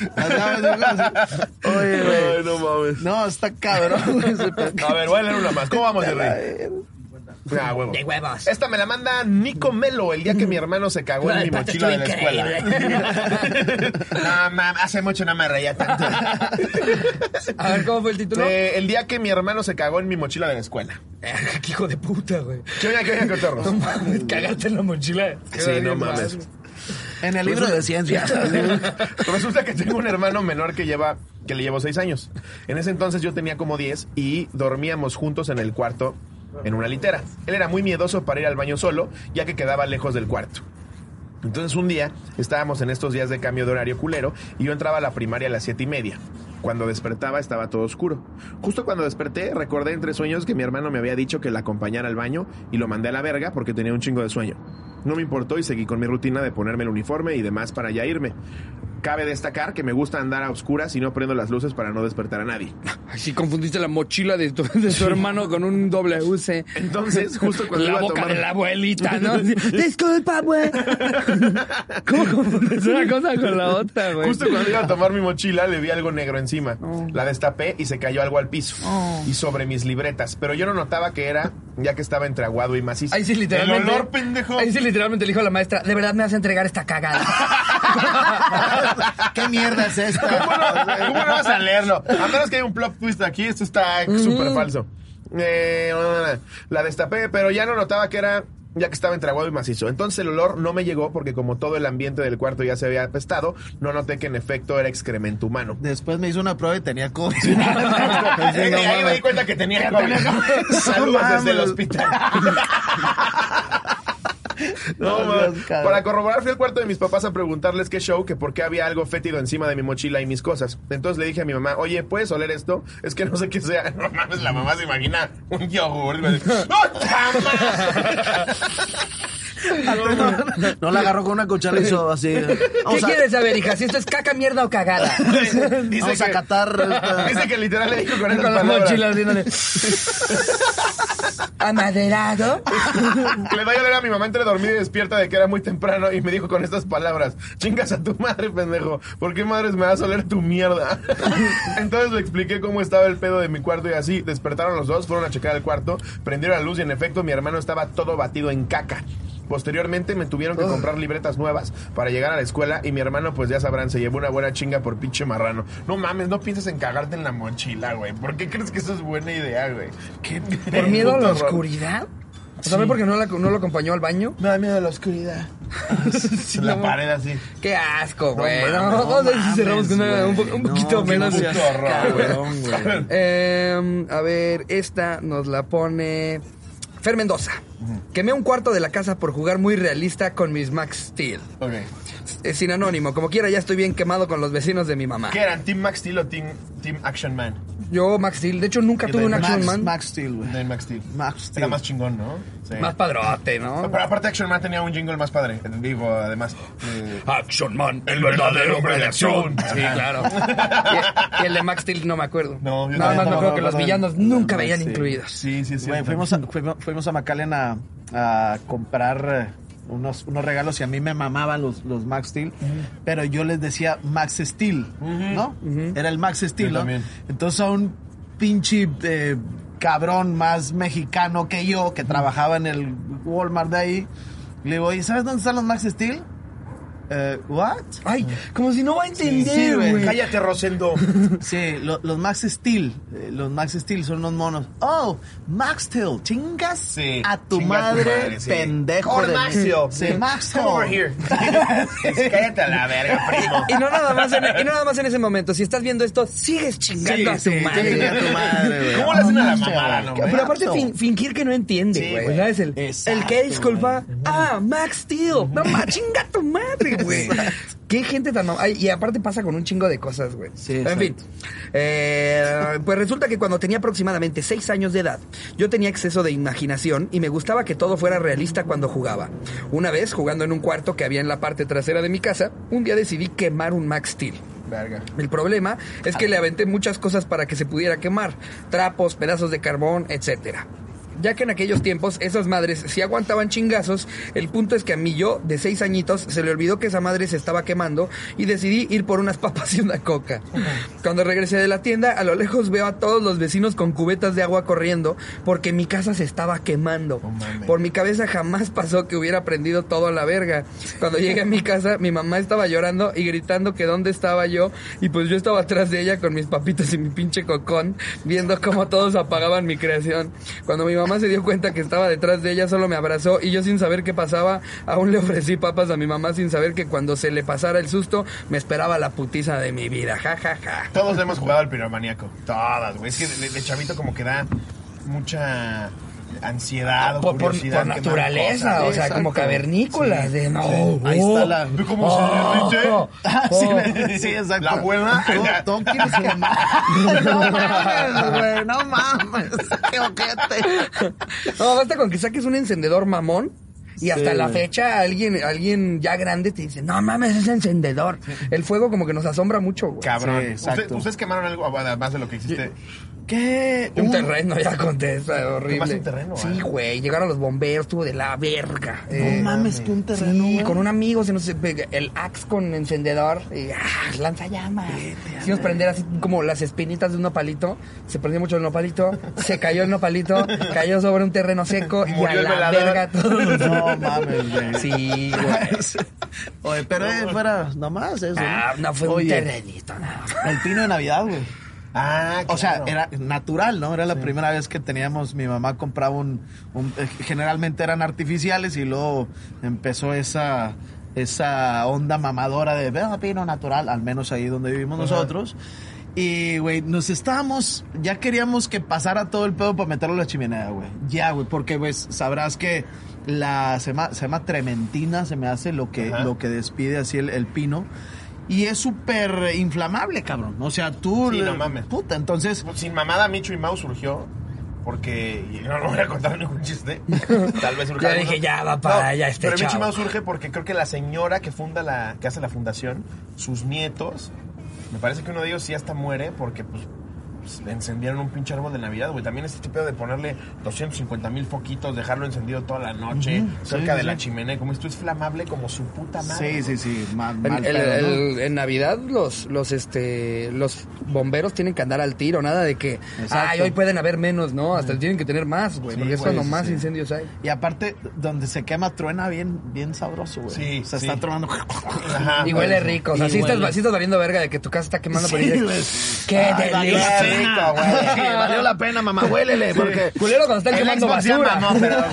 Oye, güey. Ay, no mames. No, está cabrón, güey. A ver, voy a leer una más. ¿Cómo vamos, Jerry? Ah, huevo. De huevos. Esta me la manda Nico Melo el día que mi hermano se cagó en Ay, mi mochila de la escuela. no, mam, hace mucho no me reía tanto. A ver, ¿cómo fue el título? Eh, el día que mi hermano se cagó en mi mochila de la escuela. Eh, qué hijo de puta, güey. ¿Qué oña, qué oña, cotorros? No mames, cagarte en la mochila. Sí, no mames. En el libro de ciencias. Resulta que tengo un hermano menor que lleva que le llevo seis años. En ese entonces yo tenía como 10 y dormíamos juntos en el cuarto en una litera. Él era muy miedoso para ir al baño solo, ya que quedaba lejos del cuarto. Entonces un día estábamos en estos días de cambio de horario culero y yo entraba a la primaria a las siete y media. Cuando despertaba estaba todo oscuro. Justo cuando desperté recordé entre sueños que mi hermano me había dicho que la acompañara al baño y lo mandé a la verga porque tenía un chingo de sueño. No me importó y seguí con mi rutina de ponerme el uniforme y demás para ya irme. Cabe destacar que me gusta andar a oscuras y no prendo las luces para no despertar a nadie. Sí, confundiste la mochila de tu, de hermano con un WC. Entonces, justo cuando la iba a boca tomar- de la abuelita, ¿no? Disculpa, güey. ¿Cómo confundes una cosa con la otra, güey? Justo cuando iba a tomar mi mochila le vi algo negro encima. La destapé y se cayó algo al piso. Y sobre mis libretas. Pero yo no notaba que era, ya que estaba entre aguado y macizo. Ahí sí, literalmente. El olor, pendejo. Ahí sí, literalmente le dijo a la maestra: De verdad me vas a entregar esta cagada. ¿Qué mierda es esta? ¿Cómo no, cómo no vas a leerlo? A menos que haya un plot twist aquí, esto está súper falso. Eh, la destapé, pero ya no notaba que era, ya que estaba entre aguado y macizo. Entonces el olor no me llegó porque como todo el ambiente del cuarto ya se había apestado, no noté que en efecto era excremento humano. Después me hizo una prueba y tenía COVID. Eh, ahí me di cuenta que tenía COVID. Saludos No desde el hospital. No, man. Dios. Para corroborar fui al cuarto de mis papás a preguntarles qué show, que por qué había algo fétido encima de mi mochila y mis cosas. Entonces le dije a mi mamá, oye, ¿puedes oler esto? Es que no sé qué sea. No mames, la mamá se imagina un yogur. Y me dice, ¡Oh, No, no la agarró con una cuchara y hizo así. ¿Qué a, quieres saber, hija? Si esto es caca, mierda o cagada. Dice vamos a que- catar. esta- Dice que literal le dijo con Con la palabras. mochila haciéndole. Amaderado. Le doy a leer a mi mamá entre dormida y despierta de que era muy temprano y me dijo con estas palabras, chingas a tu madre, pendejo, ¿por qué madres me vas a oler tu mierda? Entonces le expliqué cómo estaba el pedo de mi cuarto y así, despertaron los dos, fueron a checar el cuarto, prendieron la luz y en efecto mi hermano estaba todo batido en caca. Posteriormente me tuvieron que comprar libretas nuevas para llegar a la escuela y mi hermano, pues ya sabrán, se llevó una buena chinga por pinche marrano. No mames, no pienses en cagarte en la mochila, güey. ¿Por qué crees que eso es buena idea, güey? ¿Qué ¿Por miedo a la oscuridad? ¿Sabes por qué no, la- no lo acompañó al baño? Me da miedo la oscuridad. la no. pared así. Qué asco, güey. mames, No, no a ver si cerramos con una- mames, un, po- un No, poquito qué menos. puto horror, Cabrón. Eh, a ver, esta nos la pone Fer Mendoza. Quemé un cuarto de la casa por jugar muy realista con mis Max Steel. Ok. Es sin anónimo. Como quiera, ya estoy bien quemado con los vecinos de mi mamá. ¿Qué eran? ¿Team Max Steel o Team, team Action Man? Yo, Max Steel. De hecho, nunca tuve un Max- Action Max, Man. Max Steel, güey. De Max Steel. Max Steel. Era más chingón, ¿no? Sí. Más padrote, ¿no? Pero aparte Action Man tenía un jingle más padre. Digo, además. eh, Action Man, el verdadero hombre de acción. Sí, claro. Y, y el de Max Steel no me acuerdo. No, yo Nada más tampoco, me acuerdo no, que no, los no. villanos nunca No, veían sí. incluidos. sí, sí, sí. Fuimos a, fuimos, fuimos a McAllen a, a comprar eh, unos, unos regalos y a mí me mamaban los, los Max Steel, pero yo les decía Max Steel, ¿no? Era el Max Steel, ¿no? también. Entonces a un pinche eh, cabrón más mexicano que yo, que trabajaba en el Walmart de ahí, le digo, ¿y sabes dónde están los Max Steel? Eh, ¿What? Ay, como si no va a sí, entender, güey. güey. Cállate, Rosendo. Sí, lo- los Max Steel. eh, los Max Steel son unos monos. Oh, Max Steel. Chingas Sí, a tu chinga a tu madre, madre, sí. pendejo. Or de Max. Steel. Sí, Max Steel. Come over here. Cállate a la verga, primo. Y no nada más en, y no nada más en ese momento. Si estás viendo esto, sigues chingando a tu sí, madre. a tu madre. ¿Cómo le hacen a la mamada, no? Pero aparte fin- fingir que no entiende, Sí, güey. ¿Sabes? El, Exacto, el que disculpa. Ah, Max Steel. No chinga tu madre, güey. Qué gente tan Y aparte pasa con un chingo de cosas, güey. Sí, en fin. Eh, pues resulta que cuando tenía aproximadamente 6 años de edad, yo tenía exceso de imaginación y me gustaba que todo fuera realista cuando jugaba. Una vez, jugando en un cuarto que había en la parte trasera de mi casa, un día decidí quemar un Max Steel. Verga. El problema es que le aventé muchas cosas para que se pudiera quemar, trapos, pedazos de carbón, etcétera. Ya que en aquellos tiempos esas madres sí aguantaban chingazos, el punto es que a mí yo, de seis añitos, se le olvidó que esa madre se estaba quemando y decidí ir por unas papas y una coca. Cuando regresé de la tienda, a lo lejos veo a todos los vecinos con cubetas de agua corriendo porque mi casa se estaba quemando. Por mi cabeza jamás pasó que hubiera prendido todo a la verga. Cuando llegué a mi casa, mi mamá estaba llorando y gritando que dónde estaba yo. Y pues yo estaba atrás de ella con mis papitas y mi pinche cocón, viendo cómo todos apagaban mi creación. Cuando mi mamá se dio cuenta que estaba detrás de ella, solo me abrazó y yo sin saber qué pasaba, aún le ofrecí papas a mi mamá sin saber que cuando se le pasara el susto, me esperaba la putiza de mi vida. Ja, ja, ja. Todos hemos jugado al piromaníaco. Todas, güey. Es que de, de chavito como que da mucha ansiedad o Por, por- curiosidad. por quemar naturaleza, cosas. o sea, Exacto. como cavernícolas. De, no, Ahí oh, está la... ¿Ve cómo se derrite? Ah, sí, Oh. sí, exacto. La abuela. No, no quieres quemar. No mames, güey, no mames. Qué ojete. No, basta con que saques un encendedor mamón. Y hasta Sí, la fecha alguien, alguien ya grande te dice, no mames, es encendedor. El fuego como que nos asombra mucho, güey. Cabrón. Sí, exacto. ¿Usted- ¿Ustedes quemaron algo además de lo que hiciste? ¿Qué? Un terreno, ya contesta, horrible. ¿Quemaste un terreno, Sí, ah? güey, llegaron los bomberos, estuvo de la verga. Eh, No mames, que un terreno. Sí, con un amigo se nos el axe con encendedor y ah, lanza llamas. Hicimos prender así como las espinitas de un nopalito. Se prendió mucho el nopalito, se cayó el nopalito, cayó sobre un terreno seco y Murió a la verga todos los No mames, güey. Sí, güey. Oye, pero eh, fuera nomás eso. Ah, no fue un Oye, terrenito, no. El pino de Navidad, güey. Ah, O sea, era natural, ¿no? Era la primera vez que teníamos, mi mamá compraba un, un- eh, generalmente eran artificiales y luego empezó esa, esa onda mamadora de, vea, pino natural, al menos ahí donde vivimos nosotros. Y, güey, nos estábamos, ya queríamos que pasara todo el pedo para meterlo a la chimenea, güey. Ya, güey, porque, pues, sabrás que la, se llama, se llama trementina, se me hace lo que, Ajá. lo que despide así el, el pino. Y es súper inflamable, cabrón. O sea, tú... Sí, no mames. Puta, entonces... Sin mamada, Micho y Mau surgió porque. y no, no voy a contar ningún chiste. Tal vez surja Ya alguno. dije, ya va para allá este Pero Micho y. Mau surge porque creo que la señora que funda la. que hace la fundación, sus nietos. Me parece que uno de ellos sí hasta muere porque, pues. Pues, le encendieron un pinche árbol de Navidad, güey. También este tipo de ponerle 250 mil foquitos, dejarlo encendido toda la noche, cerca sí, de sí. la chimenea. Como esto es flamable como su puta madre. Sí, sí, sí. En, mal el- pedo, ¿no? el- en Navidad los, los, este, los bomberos tienen que andar al tiro, nada de que, Exacto. ay, hoy pueden haber menos, ¿no? Hasta tienen que tener más, güey, Sí, porque es güey, cuando más sí. incendios hay. Y aparte, donde se quema, truena bien, bien sabroso, güey. Sí, Se sí. está tronando. Ajá, Y por huele eso. rico, o sea, sí estás, estás valiendo verga de que tu casa está quemando, dices, güey. ¡qué delicia! Pena, güey. Valió la pena, mamá. Huélele, porque... Culero cuando están quemando basura. mamó, pero,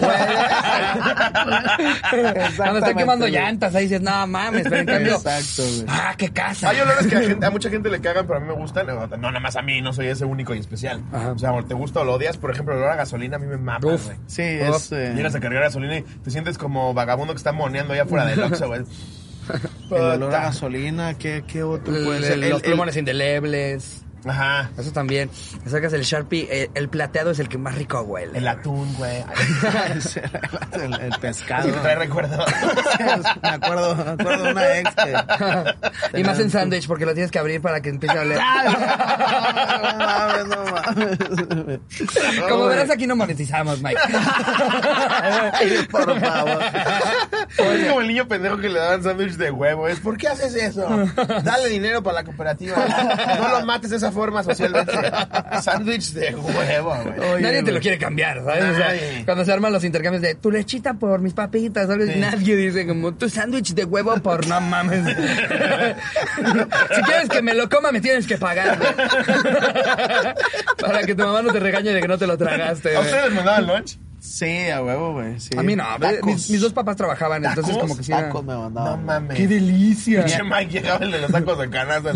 cuando están quemando llantas, ahí dices, no mames, pero en cambio, Exacto, güey. ¡ah, qué casa! Hay olores que a, gente- a mucha gente le cagan, pero a mí me gustan. No, no, nada más a mí, no soy ese único y especial. Ajá. O sea, te gusta o lo odias. Por ejemplo, el olor a gasolina a mí me mata, güey. Sí, es... eh, Llegas a cargar gasolina y te sientes como vagabundo que está moneando allá afuera del Oxxo, güey. el olor a gasolina, ¿qué, qué otro El- puede ser? el- los el- plumones indelebles. Ajá. Eso también. Sacas el Sharpie, eh, el, plateado es el que más rico huele. El atún, güey. el, el pescado. Sí, te trae recuerdo. me acuerdo, me acuerdo de una ex que... y más en sándwich porque lo tienes que abrir para que empiece a oler. no mames, no mames. Como verás aquí no monetizamos, Mike. Por favor. Es como el niño pendejo que le daban sándwich de huevo. Es, ¿por qué haces eso? Dale dinero para la cooperativa. No lo mates esa forma socialmente. Sándwich de huevo, güey. Nadie te lo quiere cambiar, ¿sabes? O sea, cuando se arman los intercambios de tu lechita por mis papitas, ¿sabes? Sí. Nadie dice como tu sándwich de huevo por no mames. si quieres que me lo coma, me tienes que pagar. güey. Para que tu mamá no te regañe de que no te lo tragaste. ¿A ustedes mandaban lunch? Sí, a huevo, güey. sí. A mí no, Tacos. mis, mis dos papás trabajaban, entonces ¿Tacos? como que sí. era- Tacos me mandaban. No mames. ¡Qué delicia! Pinche Mike llegaba el de los tacos de canasta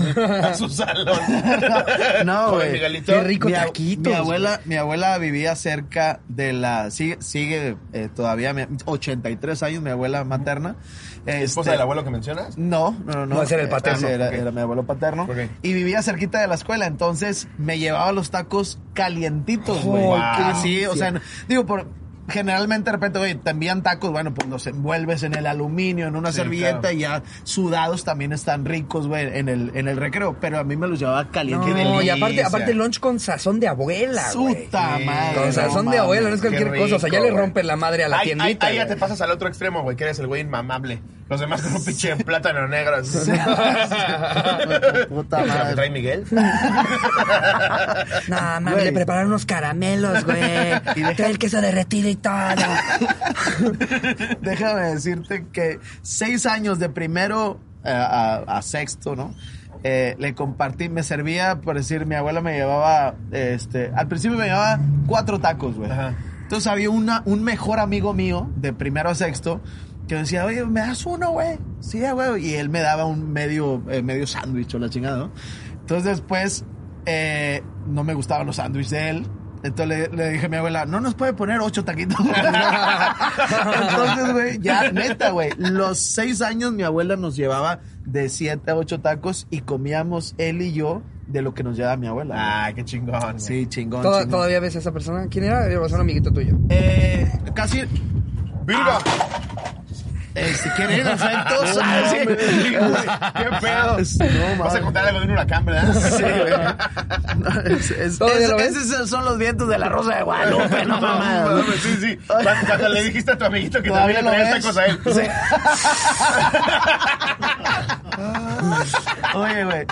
a su salón. No, güey. Qué rico mi, taquitos, mi abuela, mi abuela vivía cerca de la, sigue, sigue eh, todavía, mi- 83 años, mi abuela materna. ¿Esposa Este, del abuelo que mencionas? No, no, no. No, ese era el paterno, ese Era, mi abuelo paterno. Ok. Y vivía cerquita de la escuela, entonces me llevaba los tacos calientitos, Oh, güey. qué Sí, o sea, digo, por, generalmente de repente, oye, te envían tacos, bueno, pues los envuelves en el aluminio, en una Sí, servilleta claro. y ya sudados también están ricos, güey, en el, en el recreo. Pero a mí me los llevaba calientes. No, y aparte, aparte lunch con sazón de abuela, güey. Sí, madre. Con no sazón de abuela, no es cualquier cosa. O sea, ya le güey. rompen la madre a la Ahí- ahí- tiendita. Ahí ya te pasas al otro extremo, güey, que eres el güey inmamable. Los demás con un pinche plátano negro. Puta ¿Se lo madre. trae Miguel? No, mami, le prepararon unos caramelos, güey. Y trae el queso derretido y Déjame decirte que seis años de primero eh, a, a sexto, ¿no? Eh, le compartí, me servía, por decir, mi abuela me llevaba, este, al principio me llevaba cuatro tacos, güey. Entonces había una, un mejor amigo mío, de primero a sexto, que decía, oye, ¿me das uno, güey? Sí, güey. Y él me daba un medio, eh, medio sándwich o la chingada, ¿no? Entonces después, eh, no me gustaban los sándwiches de él. Entonces le, le dije a mi abuela, no nos puede poner ocho taquitos. Entonces, güey, ya, neta, güey. Los seis años mi abuela nos llevaba de siete a ocho tacos y comíamos él y yo de lo que nos llevaba mi abuela. Ay, qué chingón. güey. sí, chingón. ¿Toda- chingón. ¿Todavía ves a esa persona? ¿Quién era? Era un amiguito tuyo. Eh, casi, ¡Virgo! Eh, si quieren sí. ¿Qué pedo? No, Vas a contar algo de un huracán, ¿verdad? Sí, güey. No, es- es- esos son los vientos de la Rosa de Guadalupe, no mamá. No, sí, sí. Cuando, cuando le dijiste a tu amiguito que ¿Todavía también le ves? tacos a él. Oye, güey.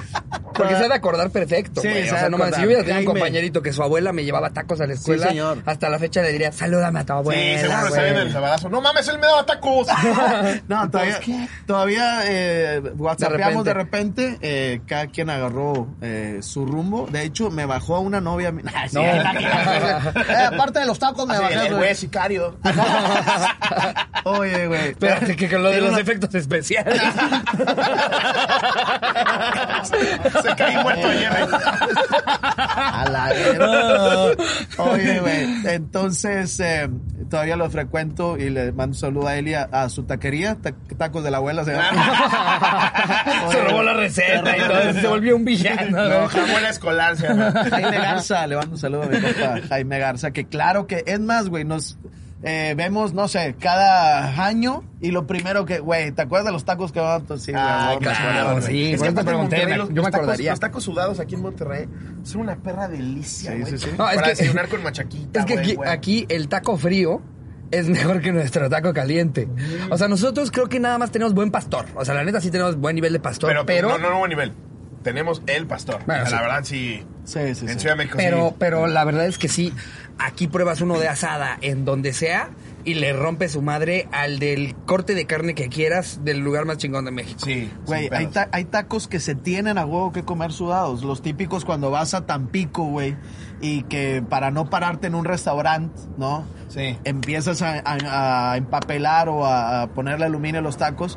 Porque se ha de acordar perfecto, Sí, güey. o sea, de no mames, acordar. si yo hubiera tenido un compañerito que su abuela me llevaba tacos a la escuela, señor. hasta la fecha le diría, salúdame a tu abuela, Sí, seguro güey". viendo el sabadazo. No mames, él me daba tacos. No, todavía, todavía eh, whatsappeamos de repente. repente, eh, cada quien agarró eh, su rumbo. De hecho, me bajó a una novia. mi- Nah, sí, No. eh, aparte de los tacos, me Así, bajé. el güey. sicario. Oye, güey. Espérate, que con lo de los una- efectos especiales. Se caí muerto ayer. A la verga. Oye, güey. Entonces, todavía lo frecuento y le mando un saludo a Eli a, a su taquería, ta- tacos de la abuela. Se. Se robó la receta y todo, se volvió un villano. No, jamón escolar se llama. Jaime Garza, le mando un saludo a mi compa Jaime Garza, que claro que es más, güey, nos eh, vemos, no sé, cada año y lo primero que, güey, ¿te acuerdas de los tacos que van a sí, Ah, claro, acuerdo, sí. por que eso te pregunté, me- los, yo me tacos, acordaría. los tacos sudados aquí en Monterrey son una perra delicia, Sí, güey. sí, sí. No, es Para que- desayunar con machaquita, Es que aquí el taco frío es mejor que nuestro taco caliente. O sea, nosotros creo que nada más tenemos buen pastor. O sea, la neta sí tenemos buen nivel de pastor, Pero, pero... no, no, no, buen nivel. Tenemos el pastor. Bueno, O sea, sí. La verdad, sí. Sí, sí, En sí. Ciudad de México, Pero, sí. pero la verdad es que sí, aquí pruebas uno de asada en donde sea y le rompe su madre al del corte de carne que quieras del lugar más chingón de México. Sí, Güey, hay, ta- hay tacos que se tienen a huevo que comer sudados. Los típicos cuando vas a Tampico, güey, y que para no pararte en un restaurante, ¿no? Sí. Empiezas a, a- a empapelar o a, a ponerle aluminio a los tacos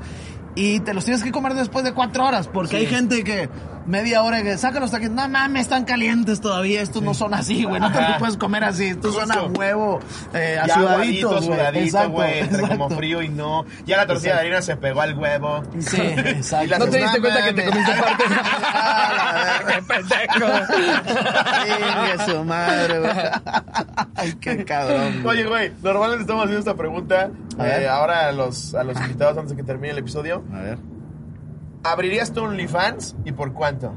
y te los tienes que comer después de cuatro horas, porque hay gente que media hora que saca los tacos, no mames, están calientes todavía, estos no son así, güey, no te los puedes comer así, estos son a huevo, eh, a Ya sudaditos, güey. sudadito, Exacto, güey. Entre como exacto. frío y no. Ya la tortilla de harina se pegó al huevo. Sí, exacto. Y ¿No te diste cuenta que te comiste parte? ¡Qué pendejo! Su madre, güey. Ay, qué cabrón. Oye, güey, normalmente estamos haciendo esta pregunta A ver. eh, ahora a los, a los invitados antes de que termine el episodio. A ver. ¿Abrirías tu OnlyFans y por cuánto?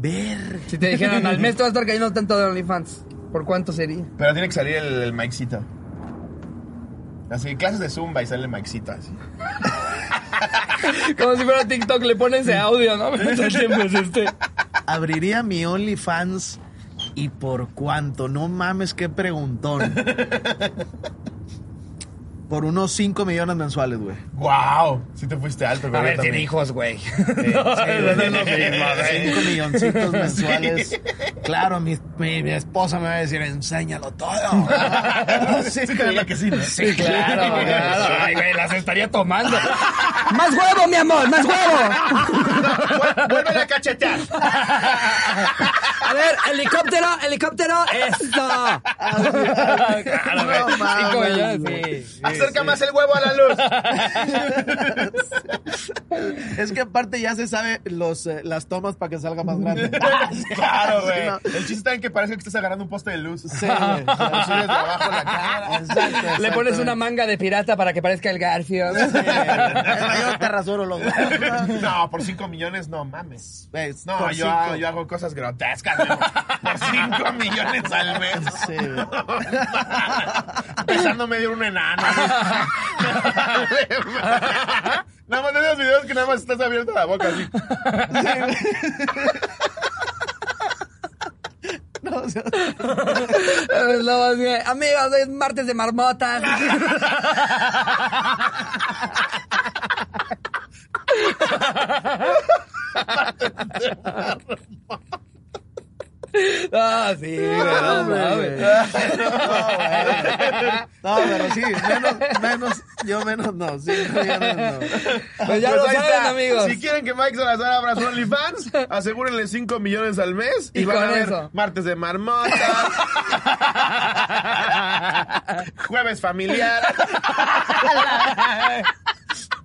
Ver. Si te dijeran, al mes te va a estar cayendo tanto de OnlyFans, ¿por cuánto sería? Pero tiene que salir el, el Mikecito. Así, clases de Zumba y sale el Mikecito así. Como si fuera TikTok, le pones ese audio, ¿no? Este. Abriría mi OnlyFans y por cuánto. No mames, qué preguntón. Por unos 5 millones mensuales, güey. ¡Wow! Sí te fuiste alto, güey. A ver, tiene hijos, güey. Sí, güey. no lo mismo, güey. 5 milloncitos mensuales. Claro, mi, mi, mi esposa me va a decir, enséñalo todo. Sí, que sí, ¿no? Sí, claro, claro. Ay, güey, las estaría tomando. ¡Más huevo, mi amor! ¡Más huevo! ¡Vuelve a cachetear! A ver, helicóptero, helicóptero, esto. Claro, güey. No mames, Cinco millones, güey. sí, sí, Acerca sí. más el huevo a la luz. Es que aparte ya se sabe los, eh, las tomas para que salga más grande. claro, güey. Sí, no. El chiste está en que parece que estás agarrando un poste de luz. Sí, güey. Lo subes de abajo la cara. Exacto, Le pones una manga de pirata para que parezca el Garfield. Yo te rasuro. No, por 5 millones no mames. Güey, No, por yo, cinco. hago- yo hago cosas grotescas. Por 5 millones al mes. Sí. Empezando medio un enano. nada más de esos videos que nada más estás abierto la boca así. No, o sea, Amigos, es martes de marmotas. Ah, sí, güey, no mames. No, pero sí, menos, menos, yo menos no, sí, no. Pues ya Pues lo saben, está. amigos. Si quieren que Mike Salazar abra su OnlyFans, asegúrenle 5 millones al mes y, Y van a ver eso. martes de marmota, jueves familiar.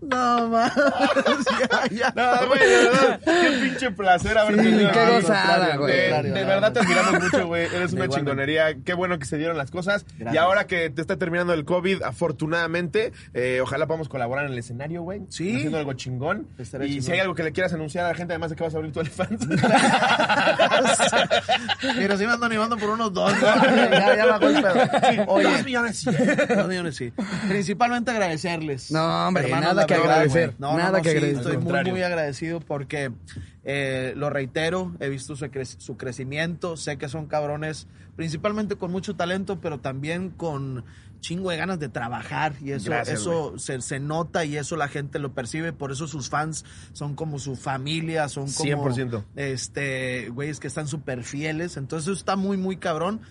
No, mames, ya, ya. No, güey, de verdad, qué pinche placer haber Sí, tenido qué gozada, güey. De, de verdad te admiramos mucho, güey. Eres una Igualmente. chingonería. Qué bueno que se dieron las cosas. Y ahora que te está terminando el COVID, afortunadamente, eh, ojalá podamos colaborar en el escenario, güey. Sí. Haciendo algo chingón. Y chingón. si hay algo que le quieras anunciar a la gente, además de que vas a abrir tu OnlyFans. Mira, sí me ando animando por unos dos, ¿no? ya, ya el pedo. Oye, Dos millones, sí. Dos millones, sí. Principalmente agradecerles. No, hombre, Hermanos, nada la que agradecer. No, no, nada que sí, agradecer. Estoy muy, muy agradecido porque, eh, lo reitero, he visto su, cre- su crecimiento. Sé que son cabrones, principalmente con mucho talento, pero también con chingo de ganas de trabajar. Y eso, Gracias, eso se, se nota y eso la gente lo percibe. Por eso sus fans son como su familia, son como... 100%. Este, güeyes que están súper fieles. Entonces eso está muy, muy cabrón.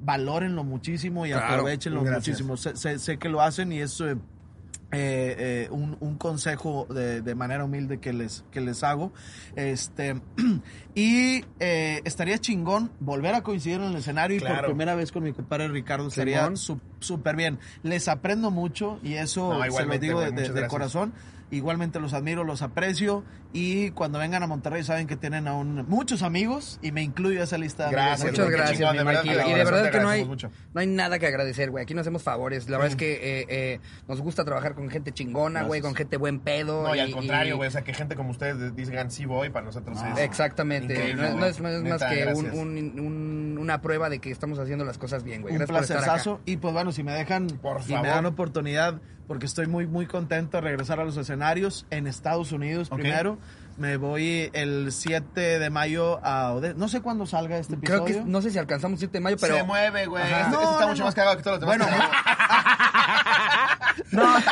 Valórenlo muchísimo y Claro, aprovechenlo gracias. muchísimo. Sé, sé- sé que lo hacen y eso... eh, eh, eh, un, un consejo de, de manera humilde que les, que les hago. Este, y eh, estaría chingón volver a coincidir en el escenario y por primera vez con mi compadre Ricardo su- súper bien. Les aprendo mucho y eso No, se lo digo de, corazón. Igualmente los admiro, los aprecio y cuando vengan a Monterrey saben que tienen aún muchos amigos y me incluyo a esa lista. Gracias, Muchas gracias, chingón, de verdad, Y de verdad que no hay, mucho. no hay nada que agradecer, güey. Aquí nos hacemos favores. La verdad es que eh, eh, nos gusta trabajar con gente chingona, güey, con gente buen pedo. No, y al contrario, güey. O sea, que gente como ustedes digan sí voy, para nosotros es. Exactamente. No, es- no es, güey. no es más Neta, que un- gracias. un- un- una prueba de que estamos haciendo las cosas bien, güey. un Gracias por estar acá. placerzazo. Y pues bueno, si me dejan Por y me favor. dan oportunidad, porque estoy muy, muy contento de regresar a los escenarios en Estados Unidos primero. Me voy el 7 de mayo a Odessa. No sé cuándo salga este Creo episodio. que no sé si alcanzamos 7 de mayo, pero Se mueve, güey. Este, No, este está no, mucho no. más cagado que todos los demás. Bueno,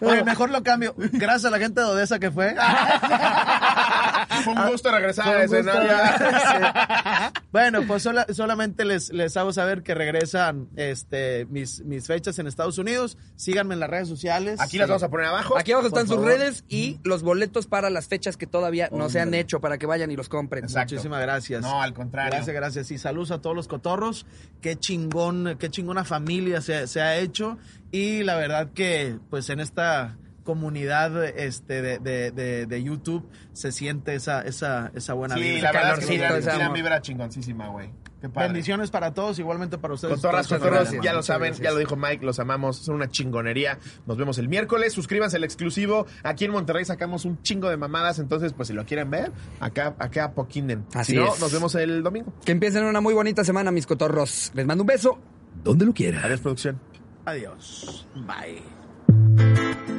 no, oye, mejor lo cambio. Gracias a la gente de Odessa que fue. Fue un gusto regresar al. Bueno, pues sola- solamente les, les hago saber que regresan este, mis, mis fechas en Estados Unidos. Síganme en las redes sociales. Aquí las vamos a poner abajo. Aquí abajo por están sus favor. redes y los boletos para las fechas que todavía no se han hecho para que vayan y los compren. Exacto. Muchísimas gracias. No, al contrario. Gracias, gracias. Y saludos a todos los cotorros. Qué chingón, qué chingona familia se, se ha hecho. Y la verdad que, pues en esta comunidad este de, de, de, de YouTube se siente esa, esa, esa buena Sí, vibra. la verdad es que tiran, vibra chingoncísima, güey. Bendiciones para todos, igualmente para ustedes. Cotorras, Toda su cotorros, familia. ya lo saben, gracias. ya lo dijo Mike, los amamos, son una chingonería. Nos vemos el miércoles, suscríbanse al exclusivo. Aquí en Monterrey sacamos un chingo de mamadas, entonces pues si lo quieren ver, acá, acá poquinen. Así si no, es. nos vemos el domingo. Que empiecen una muy bonita semana, mis cotorros. Les mando un beso donde lo quieran. Adiós, producción. Adiós. Bye.